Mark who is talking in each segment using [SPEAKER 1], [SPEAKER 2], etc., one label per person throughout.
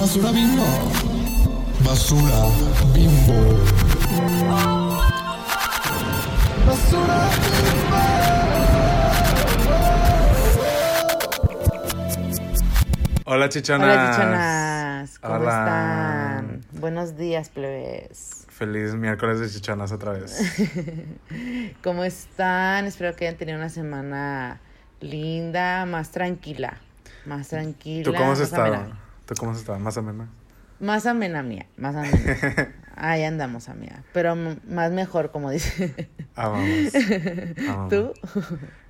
[SPEAKER 1] Basura bimbo. Basura bimbo. Basura
[SPEAKER 2] Hola chichonas.
[SPEAKER 3] Hola, chichonas. ¿Cómo
[SPEAKER 2] Hola.
[SPEAKER 3] están? Buenos días, plebes.
[SPEAKER 2] Feliz miércoles de chichonas otra vez.
[SPEAKER 3] ¿Cómo están? Espero que hayan tenido una semana linda, más tranquila. Más tranquila.
[SPEAKER 2] ¿Tú cómo has estado?
[SPEAKER 3] amena.
[SPEAKER 2] ¿Tú cómo has estado? Más o menos.
[SPEAKER 3] Más amena mía, más amena. Ahí andamos, amiga. Pero más mejor, como dice.
[SPEAKER 2] Amamos. Amamos.
[SPEAKER 3] ¿Tú?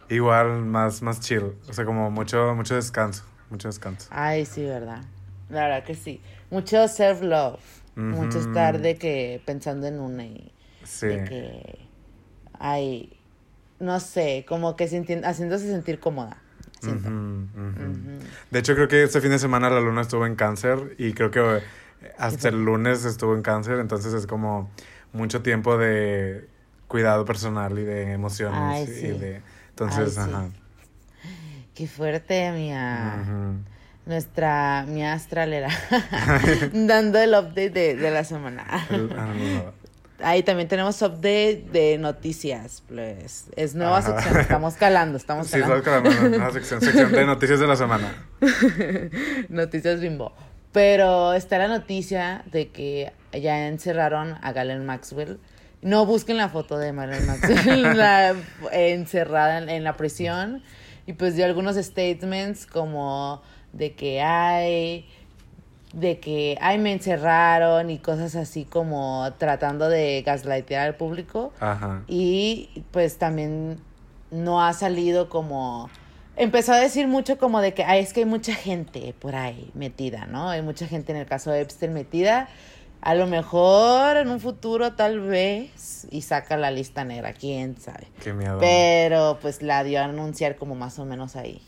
[SPEAKER 2] Igual, más, más chill. O sea, como mucho, mucho descanso. Mucho descanso.
[SPEAKER 3] Ay, sí, ¿verdad? La verdad que sí. Mucho self-love. Mucho estar de que pensando en una y
[SPEAKER 2] Sí.
[SPEAKER 3] de que ay no sé como que sinti- haciéndose sentir cómoda siento.
[SPEAKER 2] De hecho, creo que este fin de semana la luna estuvo en cáncer y creo que eh, hasta el lunes estuvo en cáncer, entonces es como mucho tiempo de cuidado personal y de emociones
[SPEAKER 3] Ay,
[SPEAKER 2] y
[SPEAKER 3] sí.
[SPEAKER 2] de entonces,
[SPEAKER 3] Ay, sí.
[SPEAKER 2] ajá.
[SPEAKER 3] qué fuerte mía nuestra mi astralera dando el update de, de la semana
[SPEAKER 2] ah.
[SPEAKER 3] Ahí también tenemos update de noticias pues es nueva
[SPEAKER 2] Ajá.
[SPEAKER 3] sección estamos calando estamos
[SPEAKER 2] Sí,
[SPEAKER 3] calando
[SPEAKER 2] sabes que la nueva sección, sección de noticias de la semana.
[SPEAKER 3] Noticias bimbo. Pero está la noticia de que ya encerraron a Galen Maxwell. No busquen la foto de Galen Maxwell la- encerrada en, en la prisión. Y pues dio algunos statements como de que hay, de que ay me encerraron y cosas así como tratando de gaslightear al público.
[SPEAKER 2] Ajá.
[SPEAKER 3] Y pues también no ha salido como... Empezó a decir mucho como de que Ay, es que hay mucha gente por ahí metida, ¿no? Hay mucha gente en el caso de Epstein metida. A lo mejor en un futuro tal vez y saca la lista negra, quién sabe.
[SPEAKER 2] Qué miedo.
[SPEAKER 3] Pero pues la dio a anunciar como más o menos ahí.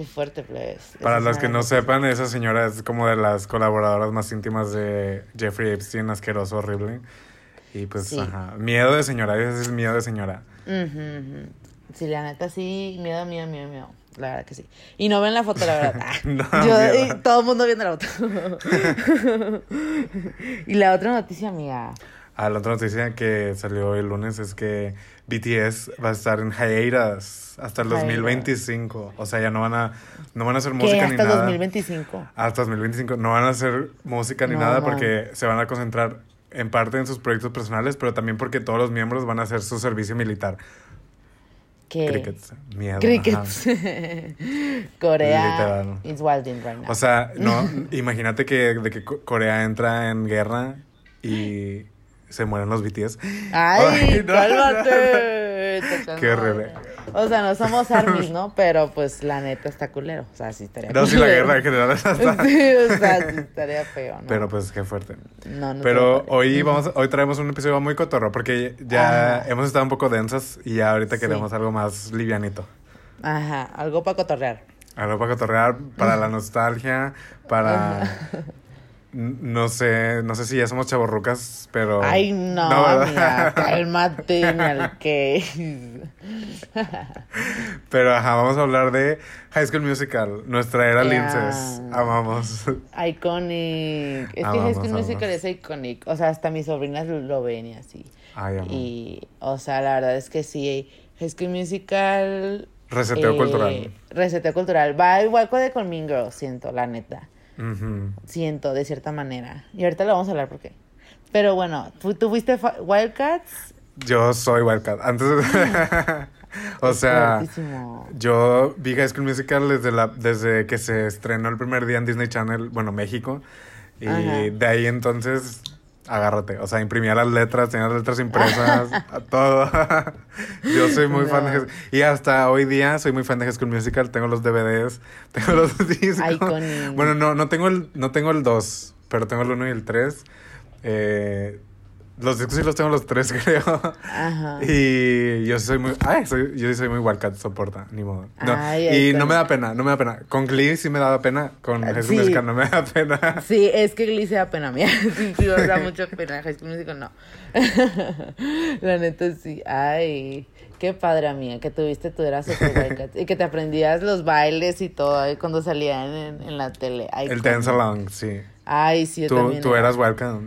[SPEAKER 3] Qué fuerte, pues.
[SPEAKER 2] Para
[SPEAKER 3] Esa
[SPEAKER 2] los
[SPEAKER 3] es
[SPEAKER 2] que no sepan, esa señora es como de las colaboradoras más íntimas de Jeffrey Epstein, asqueroso, horrible. Y pues,
[SPEAKER 3] Sí.
[SPEAKER 2] ajá. Miedo de señora, ese es miedo de señora.
[SPEAKER 3] Ujú, ujú. Sí, la neta sí, miedo, miedo, miedo, miedo. La verdad que sí. Y no ven la foto, la verdad. Ah,
[SPEAKER 2] No,
[SPEAKER 3] yo,
[SPEAKER 2] miedo.
[SPEAKER 3] y todo el mundo viendo la foto. y la otra noticia, amiga.
[SPEAKER 2] Ah, la otra noticia que salió el lunes es que BTS va a estar en hiatus hasta el
[SPEAKER 3] Hiatus.
[SPEAKER 2] 2025. O sea, ya no van a, no van a hacer música ni
[SPEAKER 3] hasta
[SPEAKER 2] nada.
[SPEAKER 3] 2025.
[SPEAKER 2] Hasta 2025 no van a hacer música ni
[SPEAKER 3] No,
[SPEAKER 2] nada
[SPEAKER 3] no.
[SPEAKER 2] porque se van a concentrar en parte en sus proyectos personales, pero también porque todos los miembros van a hacer su servicio militar.
[SPEAKER 3] Que
[SPEAKER 2] Crickets, miedo.
[SPEAKER 3] Crickets. Corea
[SPEAKER 2] Literal.
[SPEAKER 3] is wilding right now.
[SPEAKER 2] O sea, no, imagínate que, de que Co- Corea entra en guerra y se mueren los BTS.
[SPEAKER 3] Ay,
[SPEAKER 2] Ay, no,
[SPEAKER 3] cálmate. Te
[SPEAKER 2] Qué horrible.
[SPEAKER 3] O sea, no somos armies, ¿no? Pero pues la neta está culero. O sea, sí estaría
[SPEAKER 2] No, si la guerra en general está...
[SPEAKER 3] Sí, o sea, sí estaría feo, ¿no?
[SPEAKER 2] Pero pues qué fuerte.
[SPEAKER 3] No, no
[SPEAKER 2] Pero hoy vamos, hoy traemos un episodio muy cotorro porque ya
[SPEAKER 3] Ajá.
[SPEAKER 2] hemos estado un poco densas y ya ahorita
[SPEAKER 3] Sí.
[SPEAKER 2] queremos algo más livianito.
[SPEAKER 3] Ajá, algo para cotorrear.
[SPEAKER 2] Algo para cotorrear, para la nostalgia, para... No sé, no sé si ya somos chavorrucas, pero...
[SPEAKER 3] Ay, no,
[SPEAKER 2] ¿verdad?
[SPEAKER 3] amiga, cálmate, ni al que.
[SPEAKER 2] Pero ajá, vamos a hablar de High School Musical, nuestra era
[SPEAKER 3] Ya.
[SPEAKER 2] Linces. Amamos.
[SPEAKER 3] Iconic. Es que High School
[SPEAKER 2] amamos.
[SPEAKER 3] Musical es iconic. O sea, hasta mis sobrinas lo, ven y así.
[SPEAKER 2] Ay, amor.
[SPEAKER 3] Y, o sea, la verdad es que sí. High School Musical.
[SPEAKER 2] Reseteo
[SPEAKER 3] eh,
[SPEAKER 2] cultural.
[SPEAKER 3] Reseteo cultural. Va igual con de con Mean Girls, siento, la neta. Siento, de cierta manera. Y ahorita lo vamos a hablar por qué. Pero bueno, ¿tú tuviste fa- Wildcats?
[SPEAKER 2] Yo soy Wildcat. Antes o sea,
[SPEAKER 3] fuertísimo.
[SPEAKER 2] yo vi High School Musical desde, la, desde que se estrenó el primer día en Disney Channel, bueno, México. Y
[SPEAKER 3] Ajá.
[SPEAKER 2] de ahí entonces, agárrate. O sea, imprimía las letras, tenía las letras impresas, a todo. yo soy muy fan de. High Y hasta hoy día soy muy fan de High School Musical. Tengo los DVDs, tengo los discos.
[SPEAKER 3] Iconic.
[SPEAKER 2] Bueno, no, no tengo el, no tengo el 2, pero tengo el 1 y el 3. Eh, Los discos sí los tengo los tres, creo.
[SPEAKER 3] Ajá.
[SPEAKER 2] Y yo soy muy. Ay, soy, yo soy muy Wildcat, soporta, ni modo. No,
[SPEAKER 3] Ay,
[SPEAKER 2] y no me da pena, no me da pena. Con Glee sí me daba pena, con High School
[SPEAKER 3] Sí.
[SPEAKER 2] Musical no me da pena.
[SPEAKER 3] Sí, es que Glee se da pena mía. Sí, sí, da mucha pena. High School Musical no. La neta sí. Ay, qué padre, amiga, que tuviste tu era super. Y que te aprendías los bailes y todo cuando salían en, en la tele. Ay,
[SPEAKER 2] El Dance Along, sí.
[SPEAKER 3] Ay, sí, yo
[SPEAKER 2] Tú,
[SPEAKER 3] también.
[SPEAKER 2] tú
[SPEAKER 3] era.
[SPEAKER 2] eras Wildcat.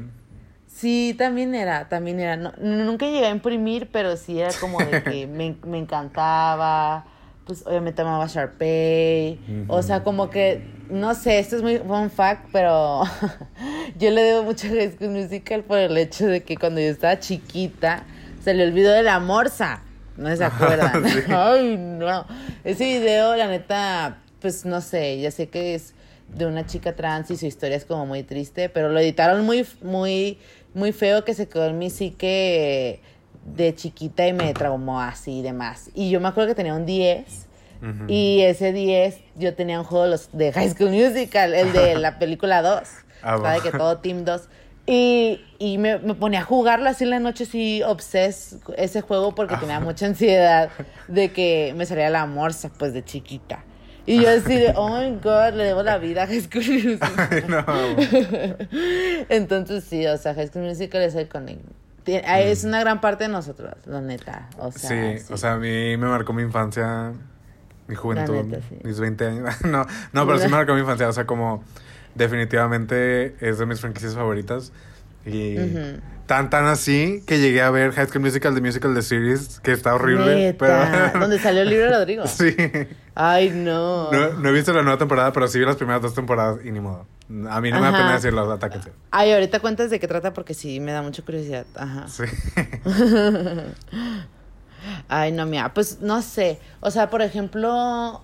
[SPEAKER 3] Sí, también era, también era. No, nunca llegué a imprimir, pero sí era como de que me, me encantaba. Pues obviamente amaba Sharpay. O sea, como que, no sé, esto es muy fun fact, pero yo le debo mucho a High School Musical por el hecho de que cuando yo estaba chiquita salió el video de la morsa. No se acuerdan.
[SPEAKER 2] Sí.
[SPEAKER 3] Ay, no. Ese video, la neta, pues no sé, ya sé que es de una chica trans y su historia es como muy triste, pero lo editaron muy, muy, muy feo que se quedó en mi psique de chiquita y me traumó así y demás. Y yo me acuerdo que tenía un 10
[SPEAKER 2] Ujú.
[SPEAKER 3] y ese 10 yo tenía un juego de, High School Musical, el de la película 2.
[SPEAKER 2] Ah,
[SPEAKER 3] ¿Sabe?
[SPEAKER 2] va.
[SPEAKER 3] Que todo Team 2. Y, y me, me ponía a jugarlo así en la noche, así obses ese juego porque tenía mucha ansiedad de que me saliera la morsa, pues de chiquita. Y yo así de, oh my god, le debo la vida a High School Musical.
[SPEAKER 2] Ay, no.
[SPEAKER 3] Entonces sí, o sea, High School Musical es iconic. Tie- Es una gran parte de nosotros, la neta. O sea,
[SPEAKER 2] Mm. sí, o sea, a mí me marcó mi infancia, mi juventud,
[SPEAKER 3] neta, sí.
[SPEAKER 2] mis 20 años. no, no, pero sí me marcó mi infancia. O sea, como definitivamente es de mis franquicias favoritas. Y. tan, tan así que llegué a ver High School Musical, The Musical, The Series, que está horrible.
[SPEAKER 3] Neta,
[SPEAKER 2] pero...
[SPEAKER 3] donde salió el libro de Rodrigo.
[SPEAKER 2] sí.
[SPEAKER 3] Ay, no.
[SPEAKER 2] No, no he visto la nueva temporada, pero sí vi las primeras dos temporadas y ni modo. A mí no me da pena decirlo, atáquense.
[SPEAKER 3] Ay, ahorita cuentas de qué trata porque sí me da mucha curiosidad. Ajá.
[SPEAKER 2] Sí.
[SPEAKER 3] Ay, no, mira, pues no sé. O sea, por ejemplo,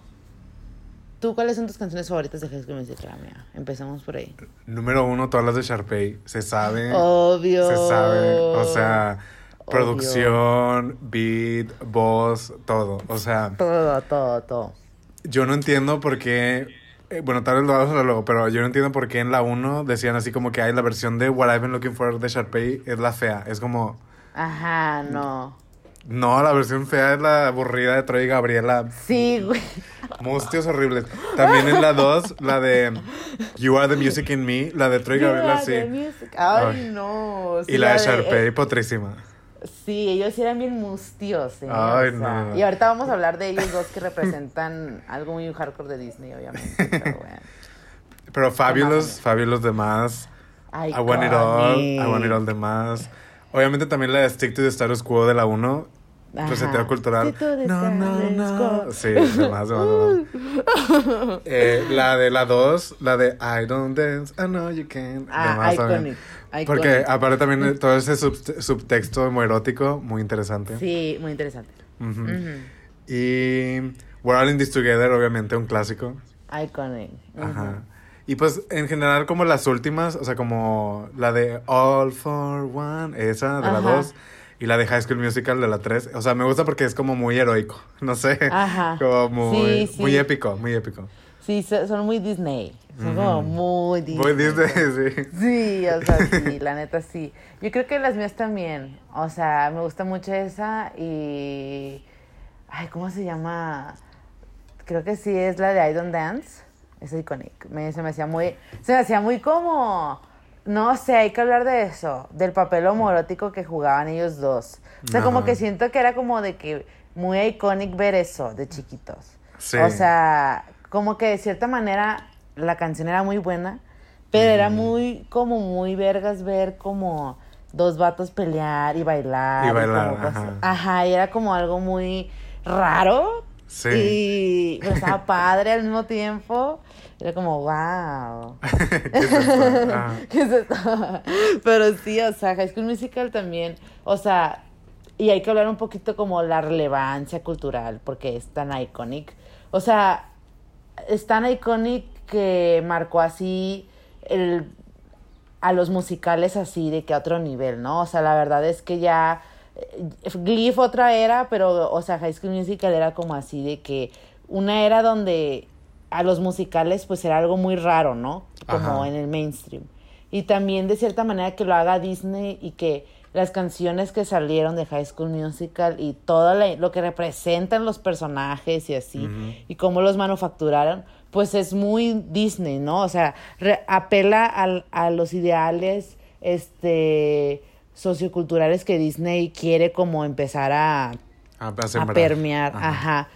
[SPEAKER 3] ¿tú cuáles son tus canciones favoritas de High School Musical, mía? Empecemos por ahí.
[SPEAKER 2] Número uno, todas las de Sharpay. Se sabe.
[SPEAKER 3] Obvio.
[SPEAKER 2] Se sabe. O sea,
[SPEAKER 3] Obvio.
[SPEAKER 2] producción, beat, voz, todo. O sea,
[SPEAKER 3] Todo, todo, todo.
[SPEAKER 2] yo no entiendo por qué. eh, bueno, tal vez lo vamos a luego, pero yo no entiendo por qué en la 1 decían así como que hay la versión de What I've Been Looking For de Sharpay es la fea. Es como.
[SPEAKER 3] Ajá, no.
[SPEAKER 2] No, la versión fea es la aburrida de Troy y Gabriela.
[SPEAKER 3] Sí, güey.
[SPEAKER 2] Mustios horribles. También en la 2, la de You Are the Music in Me, la de Troy y Gabriela, sí.
[SPEAKER 3] Music. Ay,
[SPEAKER 2] Ay.
[SPEAKER 3] no. Sí,
[SPEAKER 2] Y la de
[SPEAKER 3] eh,
[SPEAKER 2] Sharpay, potrísima.
[SPEAKER 3] Sí, ellos sí eran bien mustios. ¿eh?
[SPEAKER 2] Ay,
[SPEAKER 3] O sea,
[SPEAKER 2] no.
[SPEAKER 3] Y ahorita vamos a hablar de ellos dos que representan algo muy hardcore de Disney, obviamente. Pero bueno.
[SPEAKER 2] Pero Fabulous. Fabulous de más. I Want It All, I Want It All de más. Obviamente también la de Stick to the Status Quo de la 1. Reseteo cultural. No, no, no. Sí, de más, de más, de más. Eh, la de la 2, la de I Don't Dance, I Know You Can.
[SPEAKER 3] Ah, iconic, iconic.
[SPEAKER 2] Porque aparte también todo ese sub- subtexto homoerótico, muy interesante.
[SPEAKER 3] Sí, muy interesante.
[SPEAKER 2] Ujú.
[SPEAKER 3] Ujú.
[SPEAKER 2] Y We're All in This Together, obviamente, un clásico.
[SPEAKER 3] Iconic. Ujú.
[SPEAKER 2] Ajá. Y pues en general como las últimas, o sea, como la de All for One, esa de la
[SPEAKER 3] Ajá.
[SPEAKER 2] 2, y la de High School Musical de la 3. O sea, me gusta porque es como muy heroico, no sé.
[SPEAKER 3] Ajá.
[SPEAKER 2] Como muy,
[SPEAKER 3] Sí, sí.
[SPEAKER 2] muy épico, muy épico.
[SPEAKER 3] Sí, so- son muy Disney. Son como muy Disney.
[SPEAKER 2] Muy Disney, sí.
[SPEAKER 3] Sí, o sea, sí, la neta sí. Yo creo que las mías también. O sea, me gusta mucho esa y. Ay, ¿cómo se llama? Creo que sí es la de I Don't Dance. Es iconic. Me, se me hacía muy. Se me hacía muy como. No sé, hay que hablar de eso. Del papel homoerótico que jugaban ellos dos. O sea, como que siento que era como de que muy iconic ver eso de chiquitos.
[SPEAKER 2] Sí.
[SPEAKER 3] O sea, como que de cierta manera la canción era muy buena, pero era muy, como muy vergas ver como dos vatos pelear y bailar.
[SPEAKER 2] Y bailar,
[SPEAKER 3] como
[SPEAKER 2] ajá.
[SPEAKER 3] Ajá, y era como algo muy raro.
[SPEAKER 2] Sí.
[SPEAKER 3] Y estaba padre al mismo tiempo. Era como, wow.
[SPEAKER 2] ¿Qué es esto? Ajá.
[SPEAKER 3] ¿Qué es esto? Pero sí, o sea, High School Musical también, o sea, y hay que hablar un poquito como la relevancia cultural, porque es tan iconic. O sea, es tan iconic que marcó así el, a los musicales así de que a otro nivel, ¿no? O sea, la verdad es que ya eh, Glee fue otra era, pero, o sea, High School Musical era como así de que una era donde a los musicales pues era algo muy raro, ¿no? Como
[SPEAKER 2] Ajá.
[SPEAKER 3] en el mainstream. Y también de cierta manera que lo haga Disney y que las canciones que salieron de High School Musical y todo la- lo que representan los personajes y así, y cómo los manufacturaron, pues es muy Disney, ¿no? O sea, re- apela al- a los ideales este socioculturales que Disney quiere como empezar a,
[SPEAKER 2] A,
[SPEAKER 3] permear, ajá.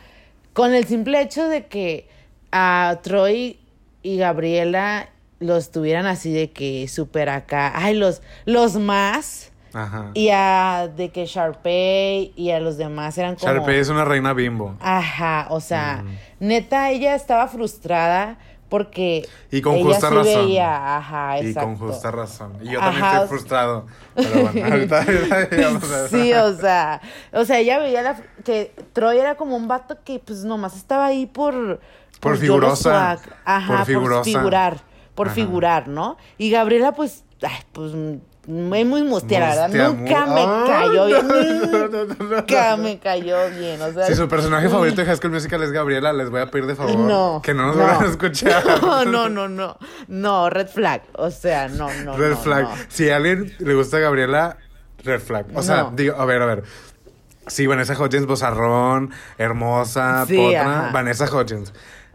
[SPEAKER 3] Con el simple hecho de que a Troy y Gabriela los tuvieran así de que súper acá, ay, los, los más,
[SPEAKER 2] Ajá.
[SPEAKER 3] y a de que Sharpay y a los demás eran como...
[SPEAKER 2] Sharpay es una reina bimbo.
[SPEAKER 3] Ajá, o sea, neta, ella estaba frustrada porque
[SPEAKER 2] Y con
[SPEAKER 3] ella
[SPEAKER 2] justa
[SPEAKER 3] sí
[SPEAKER 2] razón.
[SPEAKER 3] veía, ajá,
[SPEAKER 2] Y
[SPEAKER 3] exacto.
[SPEAKER 2] con justa razón. Y yo
[SPEAKER 3] Ajá,
[SPEAKER 2] también estoy frustrado. Pero bueno, ahorita, ahorita a.
[SPEAKER 3] Sí, o sea, o sea, ella veía la, que Troy era como un vato que pues nomás estaba ahí por...
[SPEAKER 2] Por
[SPEAKER 3] Yolo
[SPEAKER 2] figurosa.
[SPEAKER 3] Ajá,
[SPEAKER 2] por
[SPEAKER 3] por,
[SPEAKER 2] figurosa.
[SPEAKER 3] figurar, por
[SPEAKER 2] Ajá.
[SPEAKER 3] figurar, ¿no? Y Gabriela pues, ay, pues muy, muy mustia, la verdad. Nunca
[SPEAKER 2] mu-
[SPEAKER 3] me
[SPEAKER 2] Ay,
[SPEAKER 3] cayó bien,
[SPEAKER 2] no, no, no, no, no.
[SPEAKER 3] nunca me cayó bien, o sea...
[SPEAKER 2] Si su personaje favorito de High School Musical es Gabriela, les voy a pedir de favor que no nos
[SPEAKER 3] no.
[SPEAKER 2] vayan a escuchar.
[SPEAKER 3] No, no, no, no. No, red flag. O sea, no, no.
[SPEAKER 2] Red flag. Si a alguien le gusta Gabriela, red flag. O sea, digo, a ver, a ver. Sí, Vanessa Hudgens, bozarrón, hermosa,
[SPEAKER 3] Sí,
[SPEAKER 2] potra.
[SPEAKER 3] ajá.
[SPEAKER 2] Vanessa Hudgens.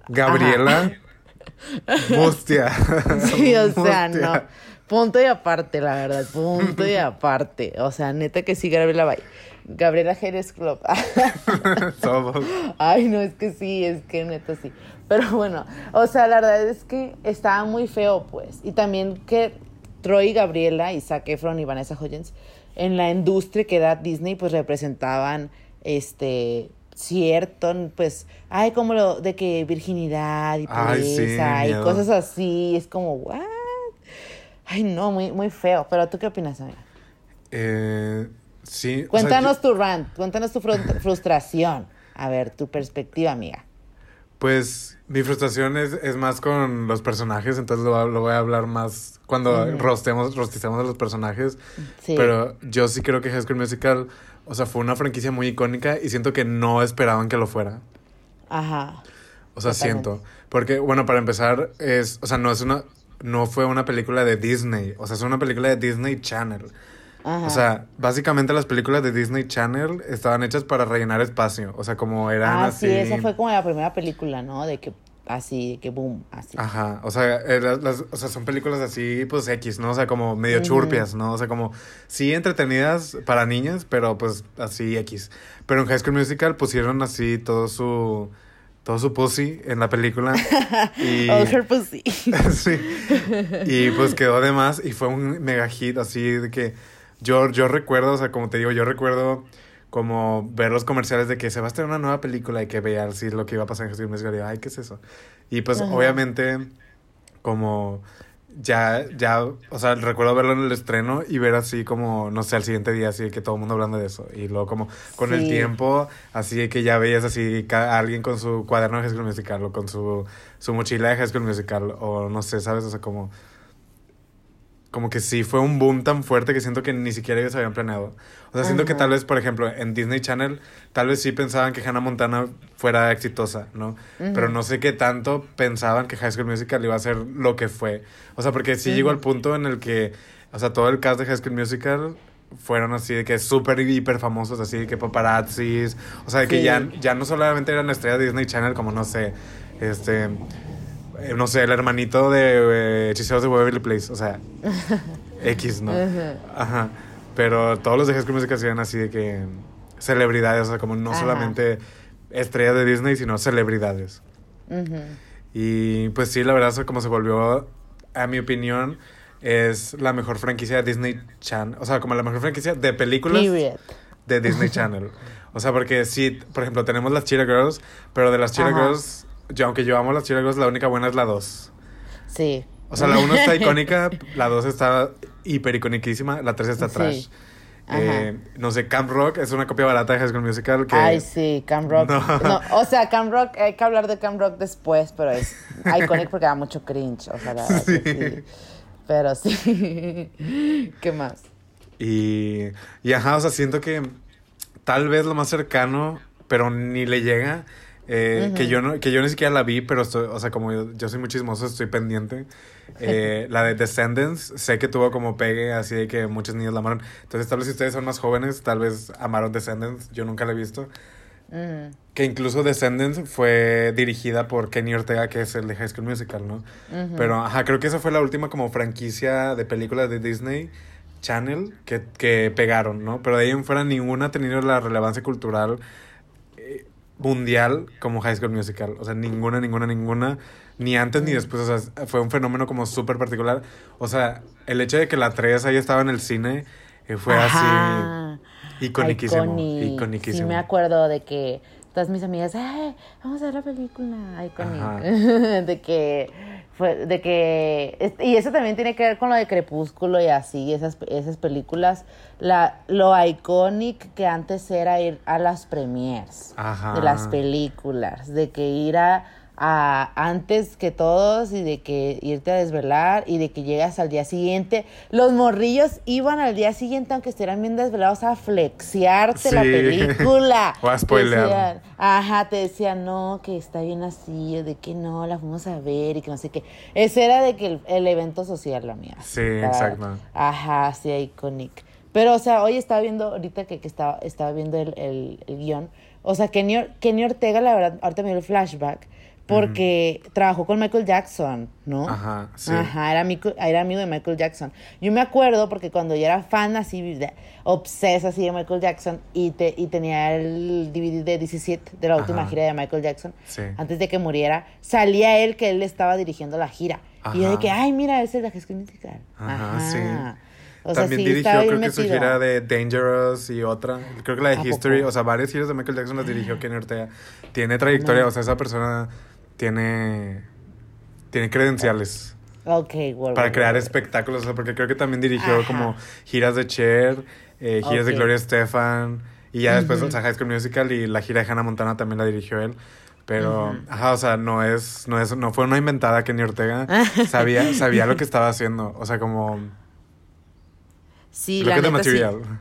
[SPEAKER 2] Gabriela, mustia.
[SPEAKER 3] Sí, o sea, no. Punto y aparte, la verdad. Punto y aparte. O sea, neta que sí, Gabriela Bay. Gabriela Jerez Club.
[SPEAKER 2] Todos.
[SPEAKER 3] Ay, no, es que sí, es que neta sí. Pero bueno, o sea, la verdad es que estaba muy feo, pues. Y también que Troy y Gabriela y Zac Efron y Vanessa Hudgens en la industria que da Disney, pues representaban este cierto, pues, ay, como lo de que virginidad y
[SPEAKER 2] Ay, sí,
[SPEAKER 3] pureza y cosas así, es como, what? Ay, no, muy, muy feo. Pero tú qué opinas, amiga?
[SPEAKER 2] Eh, sí. o sea,
[SPEAKER 3] Cuéntanos
[SPEAKER 2] yo-
[SPEAKER 3] tu rant, cuéntanos tu frustración. A ver, tu perspectiva, amiga.
[SPEAKER 2] Pues mi frustración es, es más con los personajes, entonces lo, lo voy a hablar más cuando rostemos, rosticemos a los personajes.
[SPEAKER 3] Sí.
[SPEAKER 2] Pero yo sí creo que High School Musical, o sea, fue una franquicia muy icónica y siento que no esperaban que lo fuera.
[SPEAKER 3] Ajá.
[SPEAKER 2] O sea,
[SPEAKER 3] Totalmente.
[SPEAKER 2] siento. Porque, bueno, para empezar, es, o sea, no es una, no fue una película de Disney, o sea, es una película de Disney Channel.
[SPEAKER 3] Ajá.
[SPEAKER 2] O sea, básicamente las películas de Disney Channel estaban hechas para rellenar espacio, o sea, como eran
[SPEAKER 3] ah,
[SPEAKER 2] así.
[SPEAKER 3] sí, esa fue como la primera película, ¿no? De que así, que boom, así.
[SPEAKER 2] Ajá, o sea, eh, las, las- o sea, son películas así, pues X, ¿no? O sea, como medio churpias, ¿no? O sea, como sí entretenidas para niñas, pero pues así X. Pero en High School Musical pusieron así todo su, todo su pussy en la película. y,
[SPEAKER 3] All her pussy.
[SPEAKER 2] sí. Y pues quedó de más y fue un mega hit así de que yo, yo recuerdo, o sea, como te digo, yo recuerdo como ver los comerciales de que se va a estrenar una nueva película y que veía así lo que iba a pasar en y yo, ay, ¿qué es eso? Y pues
[SPEAKER 3] Ajá.
[SPEAKER 2] obviamente como ya, ya, o sea, recuerdo verlo en el estreno y ver así como, no sé, al siguiente día así que todo el mundo hablando de eso. Y luego como con el tiempo, así que ya veías así a alguien con su cuaderno de High School Musical o con su, su mochila de High School Musical o no sé, ¿sabes? O sea, como... Como que sí fue un boom tan fuerte que siento que ni siquiera ellos habían planeado. O sea, siento que
[SPEAKER 3] Ajá.
[SPEAKER 2] tal vez, por ejemplo, en Disney Channel, tal vez sí pensaban que Hannah Montana fuera exitosa, ¿no? Pero
[SPEAKER 3] Ujú.
[SPEAKER 2] no sé qué tanto pensaban que High School Musical iba a ser lo que fue. O sea, porque sí llegó al punto en el que, o sea, todo el cast de High School Musical fueron así de que súper hiper famosos, así de que paparazzis. O sea, de que
[SPEAKER 3] Sí.
[SPEAKER 2] ya, ya no solamente eran estrellas de Disney Channel, como no sé, este. Eh, no sé, el hermanito de eh, Hechiceros de Waverly Place. O sea, X, ¿no?
[SPEAKER 3] Ajá.
[SPEAKER 2] Pero todos los de High School Musical eran así de que celebridades, o sea, como no
[SPEAKER 3] Ajá.
[SPEAKER 2] solamente estrellas de Disney, sino celebridades. Y pues sí, la verdad, eso como se volvió, a mi opinión, es la mejor franquicia de Disney Channel. O sea, como la mejor franquicia de películas
[SPEAKER 3] Period.
[SPEAKER 2] de Disney Channel. O sea, porque sí, por ejemplo, tenemos las Cheetah Girls, pero de las Cheetah. Girls, yo, aunque yo amo las Girls, la única buena es la 2.
[SPEAKER 3] Sí.
[SPEAKER 2] O sea, la 1 está icónica, la 2 está hiper iconiquísima, la 3 está
[SPEAKER 3] Sí.
[SPEAKER 2] trash.
[SPEAKER 3] Ajá.
[SPEAKER 2] Eh, no sé, Camp Rock es una copia barata de High School Musical que...
[SPEAKER 3] Ay, sí, Cam Rock.
[SPEAKER 2] No.
[SPEAKER 3] No. o sea, Cam Rock, hay que hablar de Cam Rock después, pero es iconic porque da mucho cringe. O sea, la
[SPEAKER 2] Sí.
[SPEAKER 3] sí. Pero sí. ¿Qué más?
[SPEAKER 2] Y, y ajá, o sea, siento que tal vez lo más cercano, pero ni le llega, eh, que, yo no, que yo ni siquiera la vi, pero estoy, o sea, como yo, yo soy muy chismoso, estoy pendiente. Eh, la de Descendants, sé que tuvo como pegue, así de que muchos niños la amaron. Entonces, tal vez si ustedes son más jóvenes, tal vez amaron Descendants, yo nunca la he visto.
[SPEAKER 3] Mm.
[SPEAKER 2] Que incluso Descendants fue dirigida por Kenny Ortega, que es el de High School Musical, ¿no?
[SPEAKER 3] Ujú.
[SPEAKER 2] Pero, ajá, creo que esa fue la última como franquicia de películas de Disney Channel que, que pegaron, ¿no? Pero de ahí en fuera ninguna ha tenido la relevancia cultural mundial como High School Musical. O sea, ninguna, ninguna, ninguna. Ni antes ni después. O sea, fue un fenómeno como súper particular. O sea, el hecho de que la 3 ahí estaba en el cine eh, fue así iconiquísimo. Iconiquísimo.
[SPEAKER 3] Sí, me acuerdo de que todas mis amigas, "Ay, vamos a ver la película, Iconic. De que fue, de que y eso también tiene que ver con lo de Crepúsculo y así, esas, esas películas, la, lo iconic que antes era ir a las premiers
[SPEAKER 2] Ajá.
[SPEAKER 3] de las películas, de que ir a, a- antes que todos y de que irte a desvelar y de que llegas al día siguiente. Los morrillos iban al día siguiente, aunque estuvieran bien desvelados, a flexiarte la
[SPEAKER 2] Sí.
[SPEAKER 3] película.
[SPEAKER 2] O a
[SPEAKER 3] decían- ajá, te decían, no, que está bien así, o de que no, la fuimos a ver y que no sé qué. Ese era de que el, el evento social, la mía.
[SPEAKER 2] Sí, exacto.
[SPEAKER 3] Ajá, sí, iconic. Pero, o sea, hoy estaba viendo, ahorita que, que estaba, estaba viendo el, el, el guion, o sea, Kenny, Kenny Ortega, la verdad, ahorita me dio el flashback, porque trabajó con Michael Jackson, ¿no?
[SPEAKER 2] Ajá, sí.
[SPEAKER 3] Ajá, era amigo, era amigo de Michael Jackson. Yo me acuerdo porque cuando yo era fan así, de- obsesa así de Michael Jackson, y, te, y tenía el DVD de 17 de la última
[SPEAKER 2] Ajá.
[SPEAKER 3] gira de Michael Jackson,
[SPEAKER 2] Sí.
[SPEAKER 3] antes de que muriera, salía él que él estaba dirigiendo la gira. Y yo de
[SPEAKER 2] Ajá.
[SPEAKER 3] que, ay, mira, ese es la School Musical.
[SPEAKER 2] Ajá, sí.
[SPEAKER 3] O sea,
[SPEAKER 2] También
[SPEAKER 3] sí,
[SPEAKER 2] dirigió, creo que su gira de Dangerous y otra. Creo que la de
[SPEAKER 3] ¿A
[SPEAKER 2] History,
[SPEAKER 3] poco?
[SPEAKER 2] o sea, varias giras de Michael Jackson las dirigió Kenny Ortega. Tiene trayectoria, o sea, esa persona tiene, tiene credenciales
[SPEAKER 3] Ok, bueno.
[SPEAKER 2] para crear espectáculos, o sea, porque creo que también dirigió
[SPEAKER 3] Ajá.
[SPEAKER 2] como giras de Cher, eh, giras de. Gloria Estefan, y ya después, sea, High School Musical y la gira de Hannah Montana también la dirigió él. Pero, ajá, o sea, no es, no es, no fue una inventada Kenny Ortega. sabía, sabía lo que estaba haciendo. O sea, como,
[SPEAKER 3] Sí,
[SPEAKER 2] lo que
[SPEAKER 3] sí.
[SPEAKER 2] material.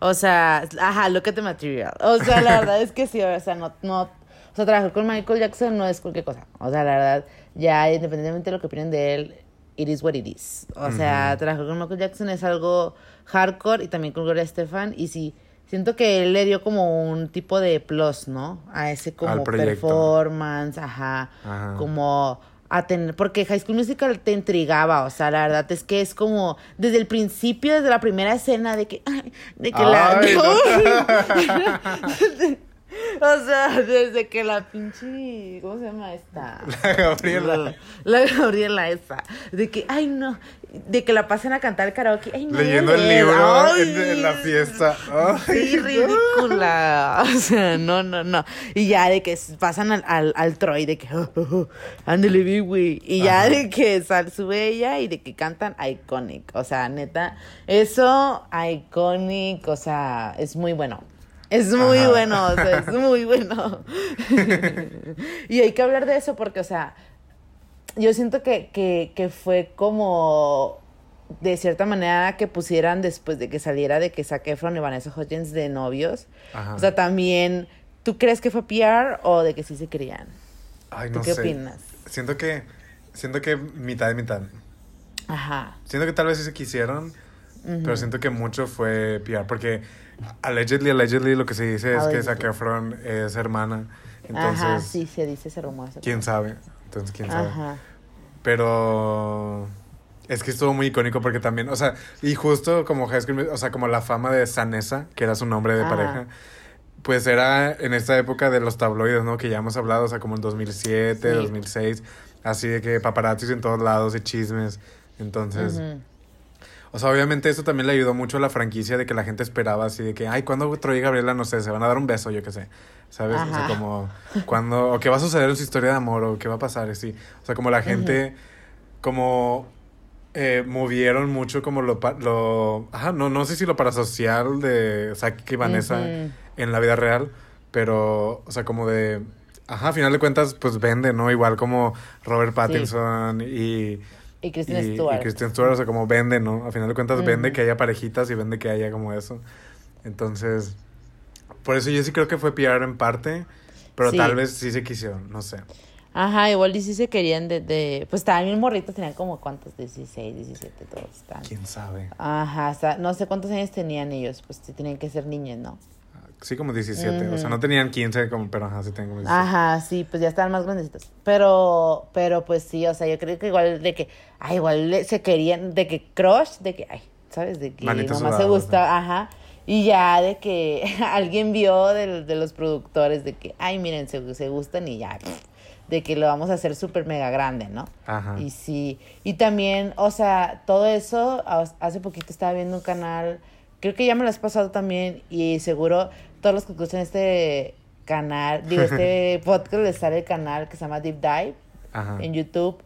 [SPEAKER 3] O sea, ajá, look at the material. O sea, la verdad es que sí, o sea, no, no, o sea, trabajar con Michael Jackson no es cualquier cosa. O sea, la verdad, ya independientemente de lo que opinen de él, it is what it is. O sea, trabajar con Michael Jackson es algo hardcore y también con Gloria Estefan. Y sí, siento que él le dio como un tipo de plus, ¿no? A ese como performance, ajá,
[SPEAKER 2] Ajá.
[SPEAKER 3] como a tener, porque High School Musical te intrigaba, o sea, la verdad es que es como desde el principio, desde la primera escena de que, de que la, o sea, desde que la pinche, ¿cómo se llama esta?
[SPEAKER 2] La Gabriela.
[SPEAKER 3] La, la Gabriela esa, de que, ay no, de que la pasen a cantar karaoke, ay no.
[SPEAKER 2] Leyendo el libro en, la fiesta. Ay,
[SPEAKER 3] Sí, ridícula. O sea, no, no, no. Y ya de que pasan al, al, al Troy, de que, oh, oh, oh, ándale, big güey. Y ya
[SPEAKER 2] Ajá.
[SPEAKER 3] de que sal, sube ella y de que cantan Iconic. O sea, neta, eso, Iconic, o sea, es muy bueno. Es muy
[SPEAKER 2] Ajá.
[SPEAKER 3] bueno, o sea, es muy bueno. y hay que hablar de eso porque, o sea, yo siento que, que, que fue como de cierta manera que pusieran después de que saliera de que Zac Efron y Vanessa Hudgens de novios.
[SPEAKER 2] Ajá.
[SPEAKER 3] O sea, también, ¿tú crees que fue PR o de que sí se querían?
[SPEAKER 2] Ay,
[SPEAKER 3] ¿Tú
[SPEAKER 2] no
[SPEAKER 3] qué
[SPEAKER 2] sé.
[SPEAKER 3] opinas?
[SPEAKER 2] Siento que, siento que mitad de mitad.
[SPEAKER 3] Ajá.
[SPEAKER 2] Siento que tal vez sí se quisieron, pero siento que mucho fue PR, porque allegedly, allegedly lo que se dice es que
[SPEAKER 3] Allegedly.
[SPEAKER 2] Zac Efron es hermana, entonces,
[SPEAKER 3] Ajá, sí, se dice ese rumor.
[SPEAKER 2] quién sabe, entonces quién sabe.
[SPEAKER 3] Ajá.
[SPEAKER 2] Pero es que estuvo muy icónico porque también, o sea, y justo como High School o sea, como la fama de Sanessa, que era su nombre de
[SPEAKER 3] Ajá.
[SPEAKER 2] pareja, pues era en esta época de los tabloides, ¿no? Que ya hemos hablado, o sea, como en 2007,
[SPEAKER 3] Sí.
[SPEAKER 2] 2006, así de que paparazzis en todos lados y chismes. Entonces,
[SPEAKER 3] Ujú.
[SPEAKER 2] O sea, obviamente eso también le ayudó mucho a la franquicia de que la gente esperaba así de que, ay, ¿cuándo Troy y Gabriela, no sé, se van a dar un beso, yo qué sé? ¿Sabes? O sea, como, cuando, o qué va a suceder en su historia de amor, o qué va a pasar, así. O sea, como la gente, como, eh, movieron mucho como lo, pa- lo, ajá, no, no sé si lo parasocial de Zack y Vanessa en la vida real, pero, o sea, como de, ajá, a final de cuentas, pues vende, ¿no? Igual como Robert Pattinson y...
[SPEAKER 3] Y Kristen
[SPEAKER 2] Y,
[SPEAKER 3] Stewart.
[SPEAKER 2] y Kristen Stewart, o sea, como vende, ¿no? A final de cuentas vende que haya parejitas y vende que haya como eso. Entonces, por eso yo sí creo que fue PR en parte, Pero
[SPEAKER 3] Sí.
[SPEAKER 2] tal vez sí se quisieron, no sé.
[SPEAKER 3] Ajá, igual y sí se querían de, de... Pues estaban bien morritos, tenían como cuántos, 16, 17, todos estaban.
[SPEAKER 2] ¿Quién sabe?
[SPEAKER 3] Ajá, hasta- no sé cuántos años tenían ellos, pues sí tenían que ser niños, ¿no?
[SPEAKER 2] Sí, como 17. O sea, no tenían 15, como, pero ajá, sí tenían como 17.
[SPEAKER 3] Ajá, sí, pues ya estaban más grandecitos. Pero, pero pues sí, o sea, yo creo que igual de que, ay, igual le- se querían, de que crush, de que, ay, ¿sabes? De que
[SPEAKER 2] Manita
[SPEAKER 3] nomás se
[SPEAKER 2] sudada,
[SPEAKER 3] gusta, ajá. Y ya de que alguien vio de, de los productores de que, ay, miren, se, se gustan y ya, de que lo vamos a hacer súper mega grande, ¿no?
[SPEAKER 2] Ajá.
[SPEAKER 3] Y sí, y también, o sea, todo eso, ha- hace poquito estaba viendo un canal, creo que ya me lo has pasado también, y seguro todos los que escuchan este canal, digo, este podcast les sale el canal que se llama Deep Dive
[SPEAKER 2] Ajá.
[SPEAKER 3] en YouTube.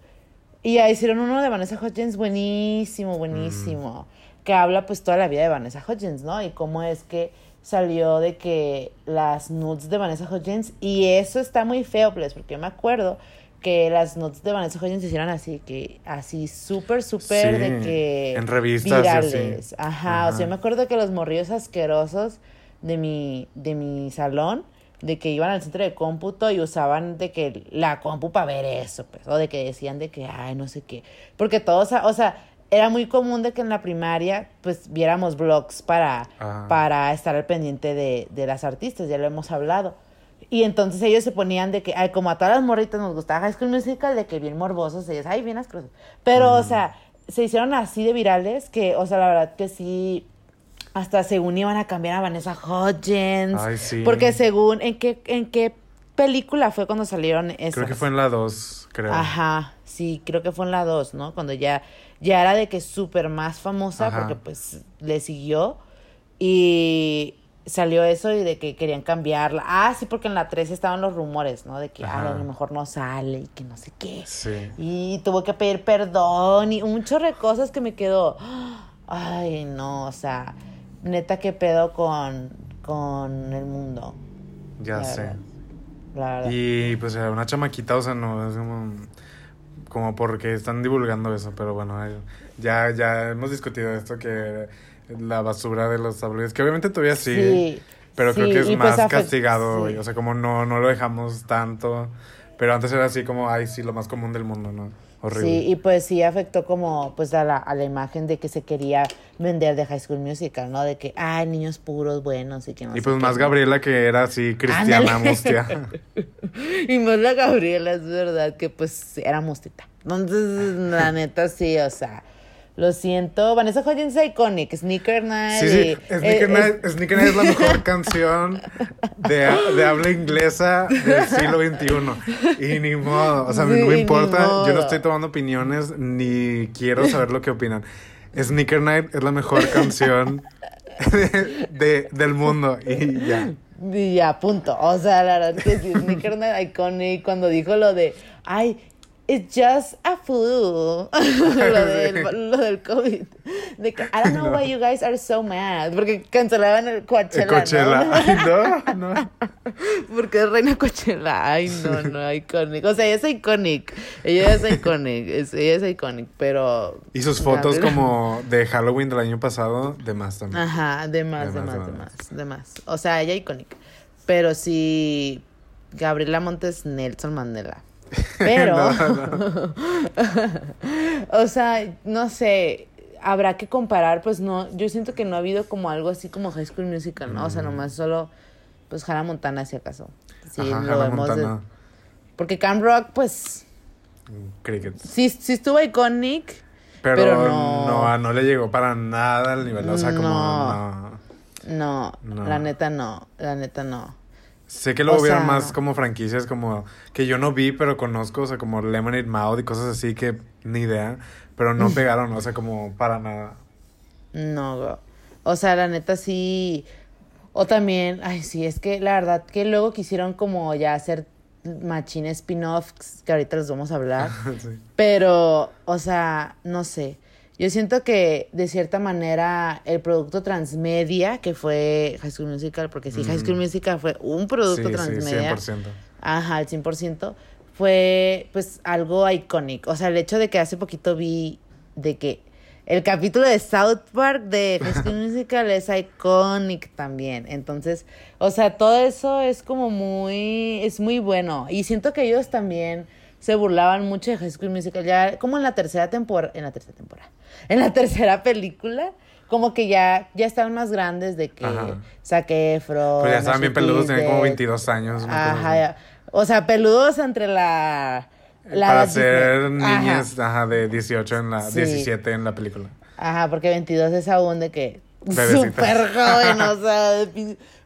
[SPEAKER 3] Y ahí hicieron uno de Vanessa Hudgens buenísimo, buenísimo. Que habla pues toda la vida de Vanessa Hudgens, ¿no? Y cómo es que salió de que las nudes de Vanessa Hudgens. Y eso está muy feo, pues, porque yo me acuerdo que las nudes de Vanessa Hudgens se hicieron así, que así súper, súper
[SPEAKER 2] Sí,
[SPEAKER 3] de que...
[SPEAKER 2] en revistas así.
[SPEAKER 3] virales. Ajá, o sea,
[SPEAKER 2] Ajá.
[SPEAKER 3] yo me acuerdo que los morrillos asquerosos de mi, de mi salón, de que iban al centro de cómputo y usaban de que la compu para ver eso, pues, o de que decían de que, ay, no sé qué, porque todos, o sea, era muy común de que en la primaria, pues, viéramos blogs para, para estar al pendiente de, de las artistas, ya lo hemos hablado. Y entonces ellos se ponían de que, ay, como a todas las morritas nos gustaba High School Musical, de que bien morbosos ellos, ay, bien asquerosos. Pero, o sea, se hicieron así de virales que, o sea, la verdad que sí, hasta según iban a cambiar a Vanessa Hudgens.
[SPEAKER 2] Ay, sí.
[SPEAKER 3] Porque según, ¿en qué, en qué película fue cuando salieron esas?
[SPEAKER 2] Creo que fue en la 2, creo.
[SPEAKER 3] Ajá, sí, creo que fue en la 2, ¿no? Cuando ya, ya era de que súper más famosa,
[SPEAKER 2] Ajá.
[SPEAKER 3] porque pues le siguió y salió eso y de que querían cambiarla. Ah, sí, porque en la 3 estaban los rumores, ¿no? De que ay, a lo mejor no sale y que no sé qué.
[SPEAKER 2] Sí.
[SPEAKER 3] Y tuvo que pedir perdón y un chorro de cosas que me quedó. Ay, no, o sea, neta, qué pedo con, con el mundo.
[SPEAKER 2] Ya
[SPEAKER 3] la
[SPEAKER 2] sé.
[SPEAKER 3] verdad. La verdad.
[SPEAKER 2] Y pues una chamaquita, o sea, no, es como, como porque están divulgando eso, pero bueno, ay, ya, ya hemos discutido esto que la basura de los tabloides, que obviamente todavía
[SPEAKER 3] Sí,
[SPEAKER 2] pero creo que es
[SPEAKER 3] pues
[SPEAKER 2] más castigado,
[SPEAKER 3] sí.
[SPEAKER 2] o sea, como no, no lo dejamos tanto, pero antes era así como, ay, sí, lo más común del mundo, ¿no? Horrible.
[SPEAKER 3] Sí, y pues sí afectó como pues a la, a la imagen de que se quería vender de High School Musical, ¿no? De que, ay, niños puros, buenos y que no
[SPEAKER 2] Y pues más. Gabriela que era así cristiana,
[SPEAKER 3] Ándale.
[SPEAKER 2] mustia.
[SPEAKER 3] Y más la Gabriela, es verdad, que pues era mustita. Entonces, la neta, sí, o sea, lo siento. Vanessa Hudgens es iconic, Sneaker Night.
[SPEAKER 2] Sí, sí,
[SPEAKER 3] y-
[SPEAKER 2] Sneaker
[SPEAKER 3] eh,
[SPEAKER 2] Night, Sneaker Night es la mejor canción de, de habla inglesa del siglo XXI. Y ni modo, o sea,
[SPEAKER 3] Sí,
[SPEAKER 2] no me importa, yo no estoy tomando opiniones ni quiero saber lo que opinan. Sneaker Night es la mejor canción de, de- del mundo y ya.
[SPEAKER 3] Y ya, punto. O sea, la verdad que sí, Sneaker Night iconic cuando dijo lo de, ay, it's just a flu. lo, del, lo del COVID. De que, I don't know why you guys are so mad. Porque cancelaban el Coachella,
[SPEAKER 2] El Coachella.
[SPEAKER 3] ¿no?
[SPEAKER 2] Ay, no, no.
[SPEAKER 3] Porque es reina Coachella. Ay, no, no, iconic. O sea, ella es iconic. Ella es iconic. es- ella es iconic, pero...
[SPEAKER 2] Y sus fotos como de Halloween del año pasado, de más también.
[SPEAKER 3] Ajá, de más,
[SPEAKER 2] De
[SPEAKER 3] de
[SPEAKER 2] más, de más,
[SPEAKER 3] de más. O sea, ella icónica. Pero sí, Gabriela Montes Nelson Mandela. Pero,
[SPEAKER 2] No,
[SPEAKER 3] o sea, no sé, habrá que comparar, pues no, yo siento que no ha habido como algo así como High School Musical, ¿no? O sea, nomás solo, pues Hannah Montana, si acaso. Sí,
[SPEAKER 2] Ajá,
[SPEAKER 3] lo
[SPEAKER 2] Hannah
[SPEAKER 3] de-. Porque Camp Rock, pues,
[SPEAKER 2] Crickets.
[SPEAKER 3] sí, sí estuvo iconic.
[SPEAKER 2] Pero,
[SPEAKER 3] Pero
[SPEAKER 2] no.
[SPEAKER 3] no.
[SPEAKER 2] no, le llegó para nada al nivel. O sea, como.
[SPEAKER 3] No,
[SPEAKER 2] No.
[SPEAKER 3] la neta no, la neta no.
[SPEAKER 2] Sé que luego
[SPEAKER 3] sea,
[SPEAKER 2] más como franquicias como que yo no vi, pero conozco, o sea, como Lemonade Mouth y cosas así que ni idea, pero no pegaron, o sea, como para nada.
[SPEAKER 3] No, bro. O sea, la neta sí. O también, ay, sí, es que la verdad que luego quisieron como ya hacer machine spin-offs, que ahorita les vamos a hablar.
[SPEAKER 2] Sí.
[SPEAKER 3] Pero, o sea, no sé. Yo siento que de cierta manera el producto transmedia que fue High School Musical, porque sí, High School Musical fue un producto
[SPEAKER 2] Sí, sí,
[SPEAKER 3] transmedia.
[SPEAKER 2] 100%.
[SPEAKER 3] Ajá, al 100%. Fue pues algo icónico. O sea, el hecho de que hace poquito vi de que el capítulo de South Park de High School Musical es iconic también. Entonces, o sea, todo eso es como muy, es muy bueno. Y siento que ellos también se burlaban mucho de High School Musical. Ya como en la tercera temporada, en la tercera temporada, en la tercera película, como que ya, ya estaban más grandes de que. Zac Efron,
[SPEAKER 2] Pues ya estaban bien peludos, tenían como
[SPEAKER 3] Ashley
[SPEAKER 2] 22 años.
[SPEAKER 3] Ajá, ya. o sea, peludos entre la... la
[SPEAKER 2] Para ser
[SPEAKER 3] Disney. Ajá.
[SPEAKER 2] niñas ajá, de 18 en la,
[SPEAKER 3] Sí.
[SPEAKER 2] 17 en la película.
[SPEAKER 3] Ajá, porque 22 es aún de que súper joven, o sea,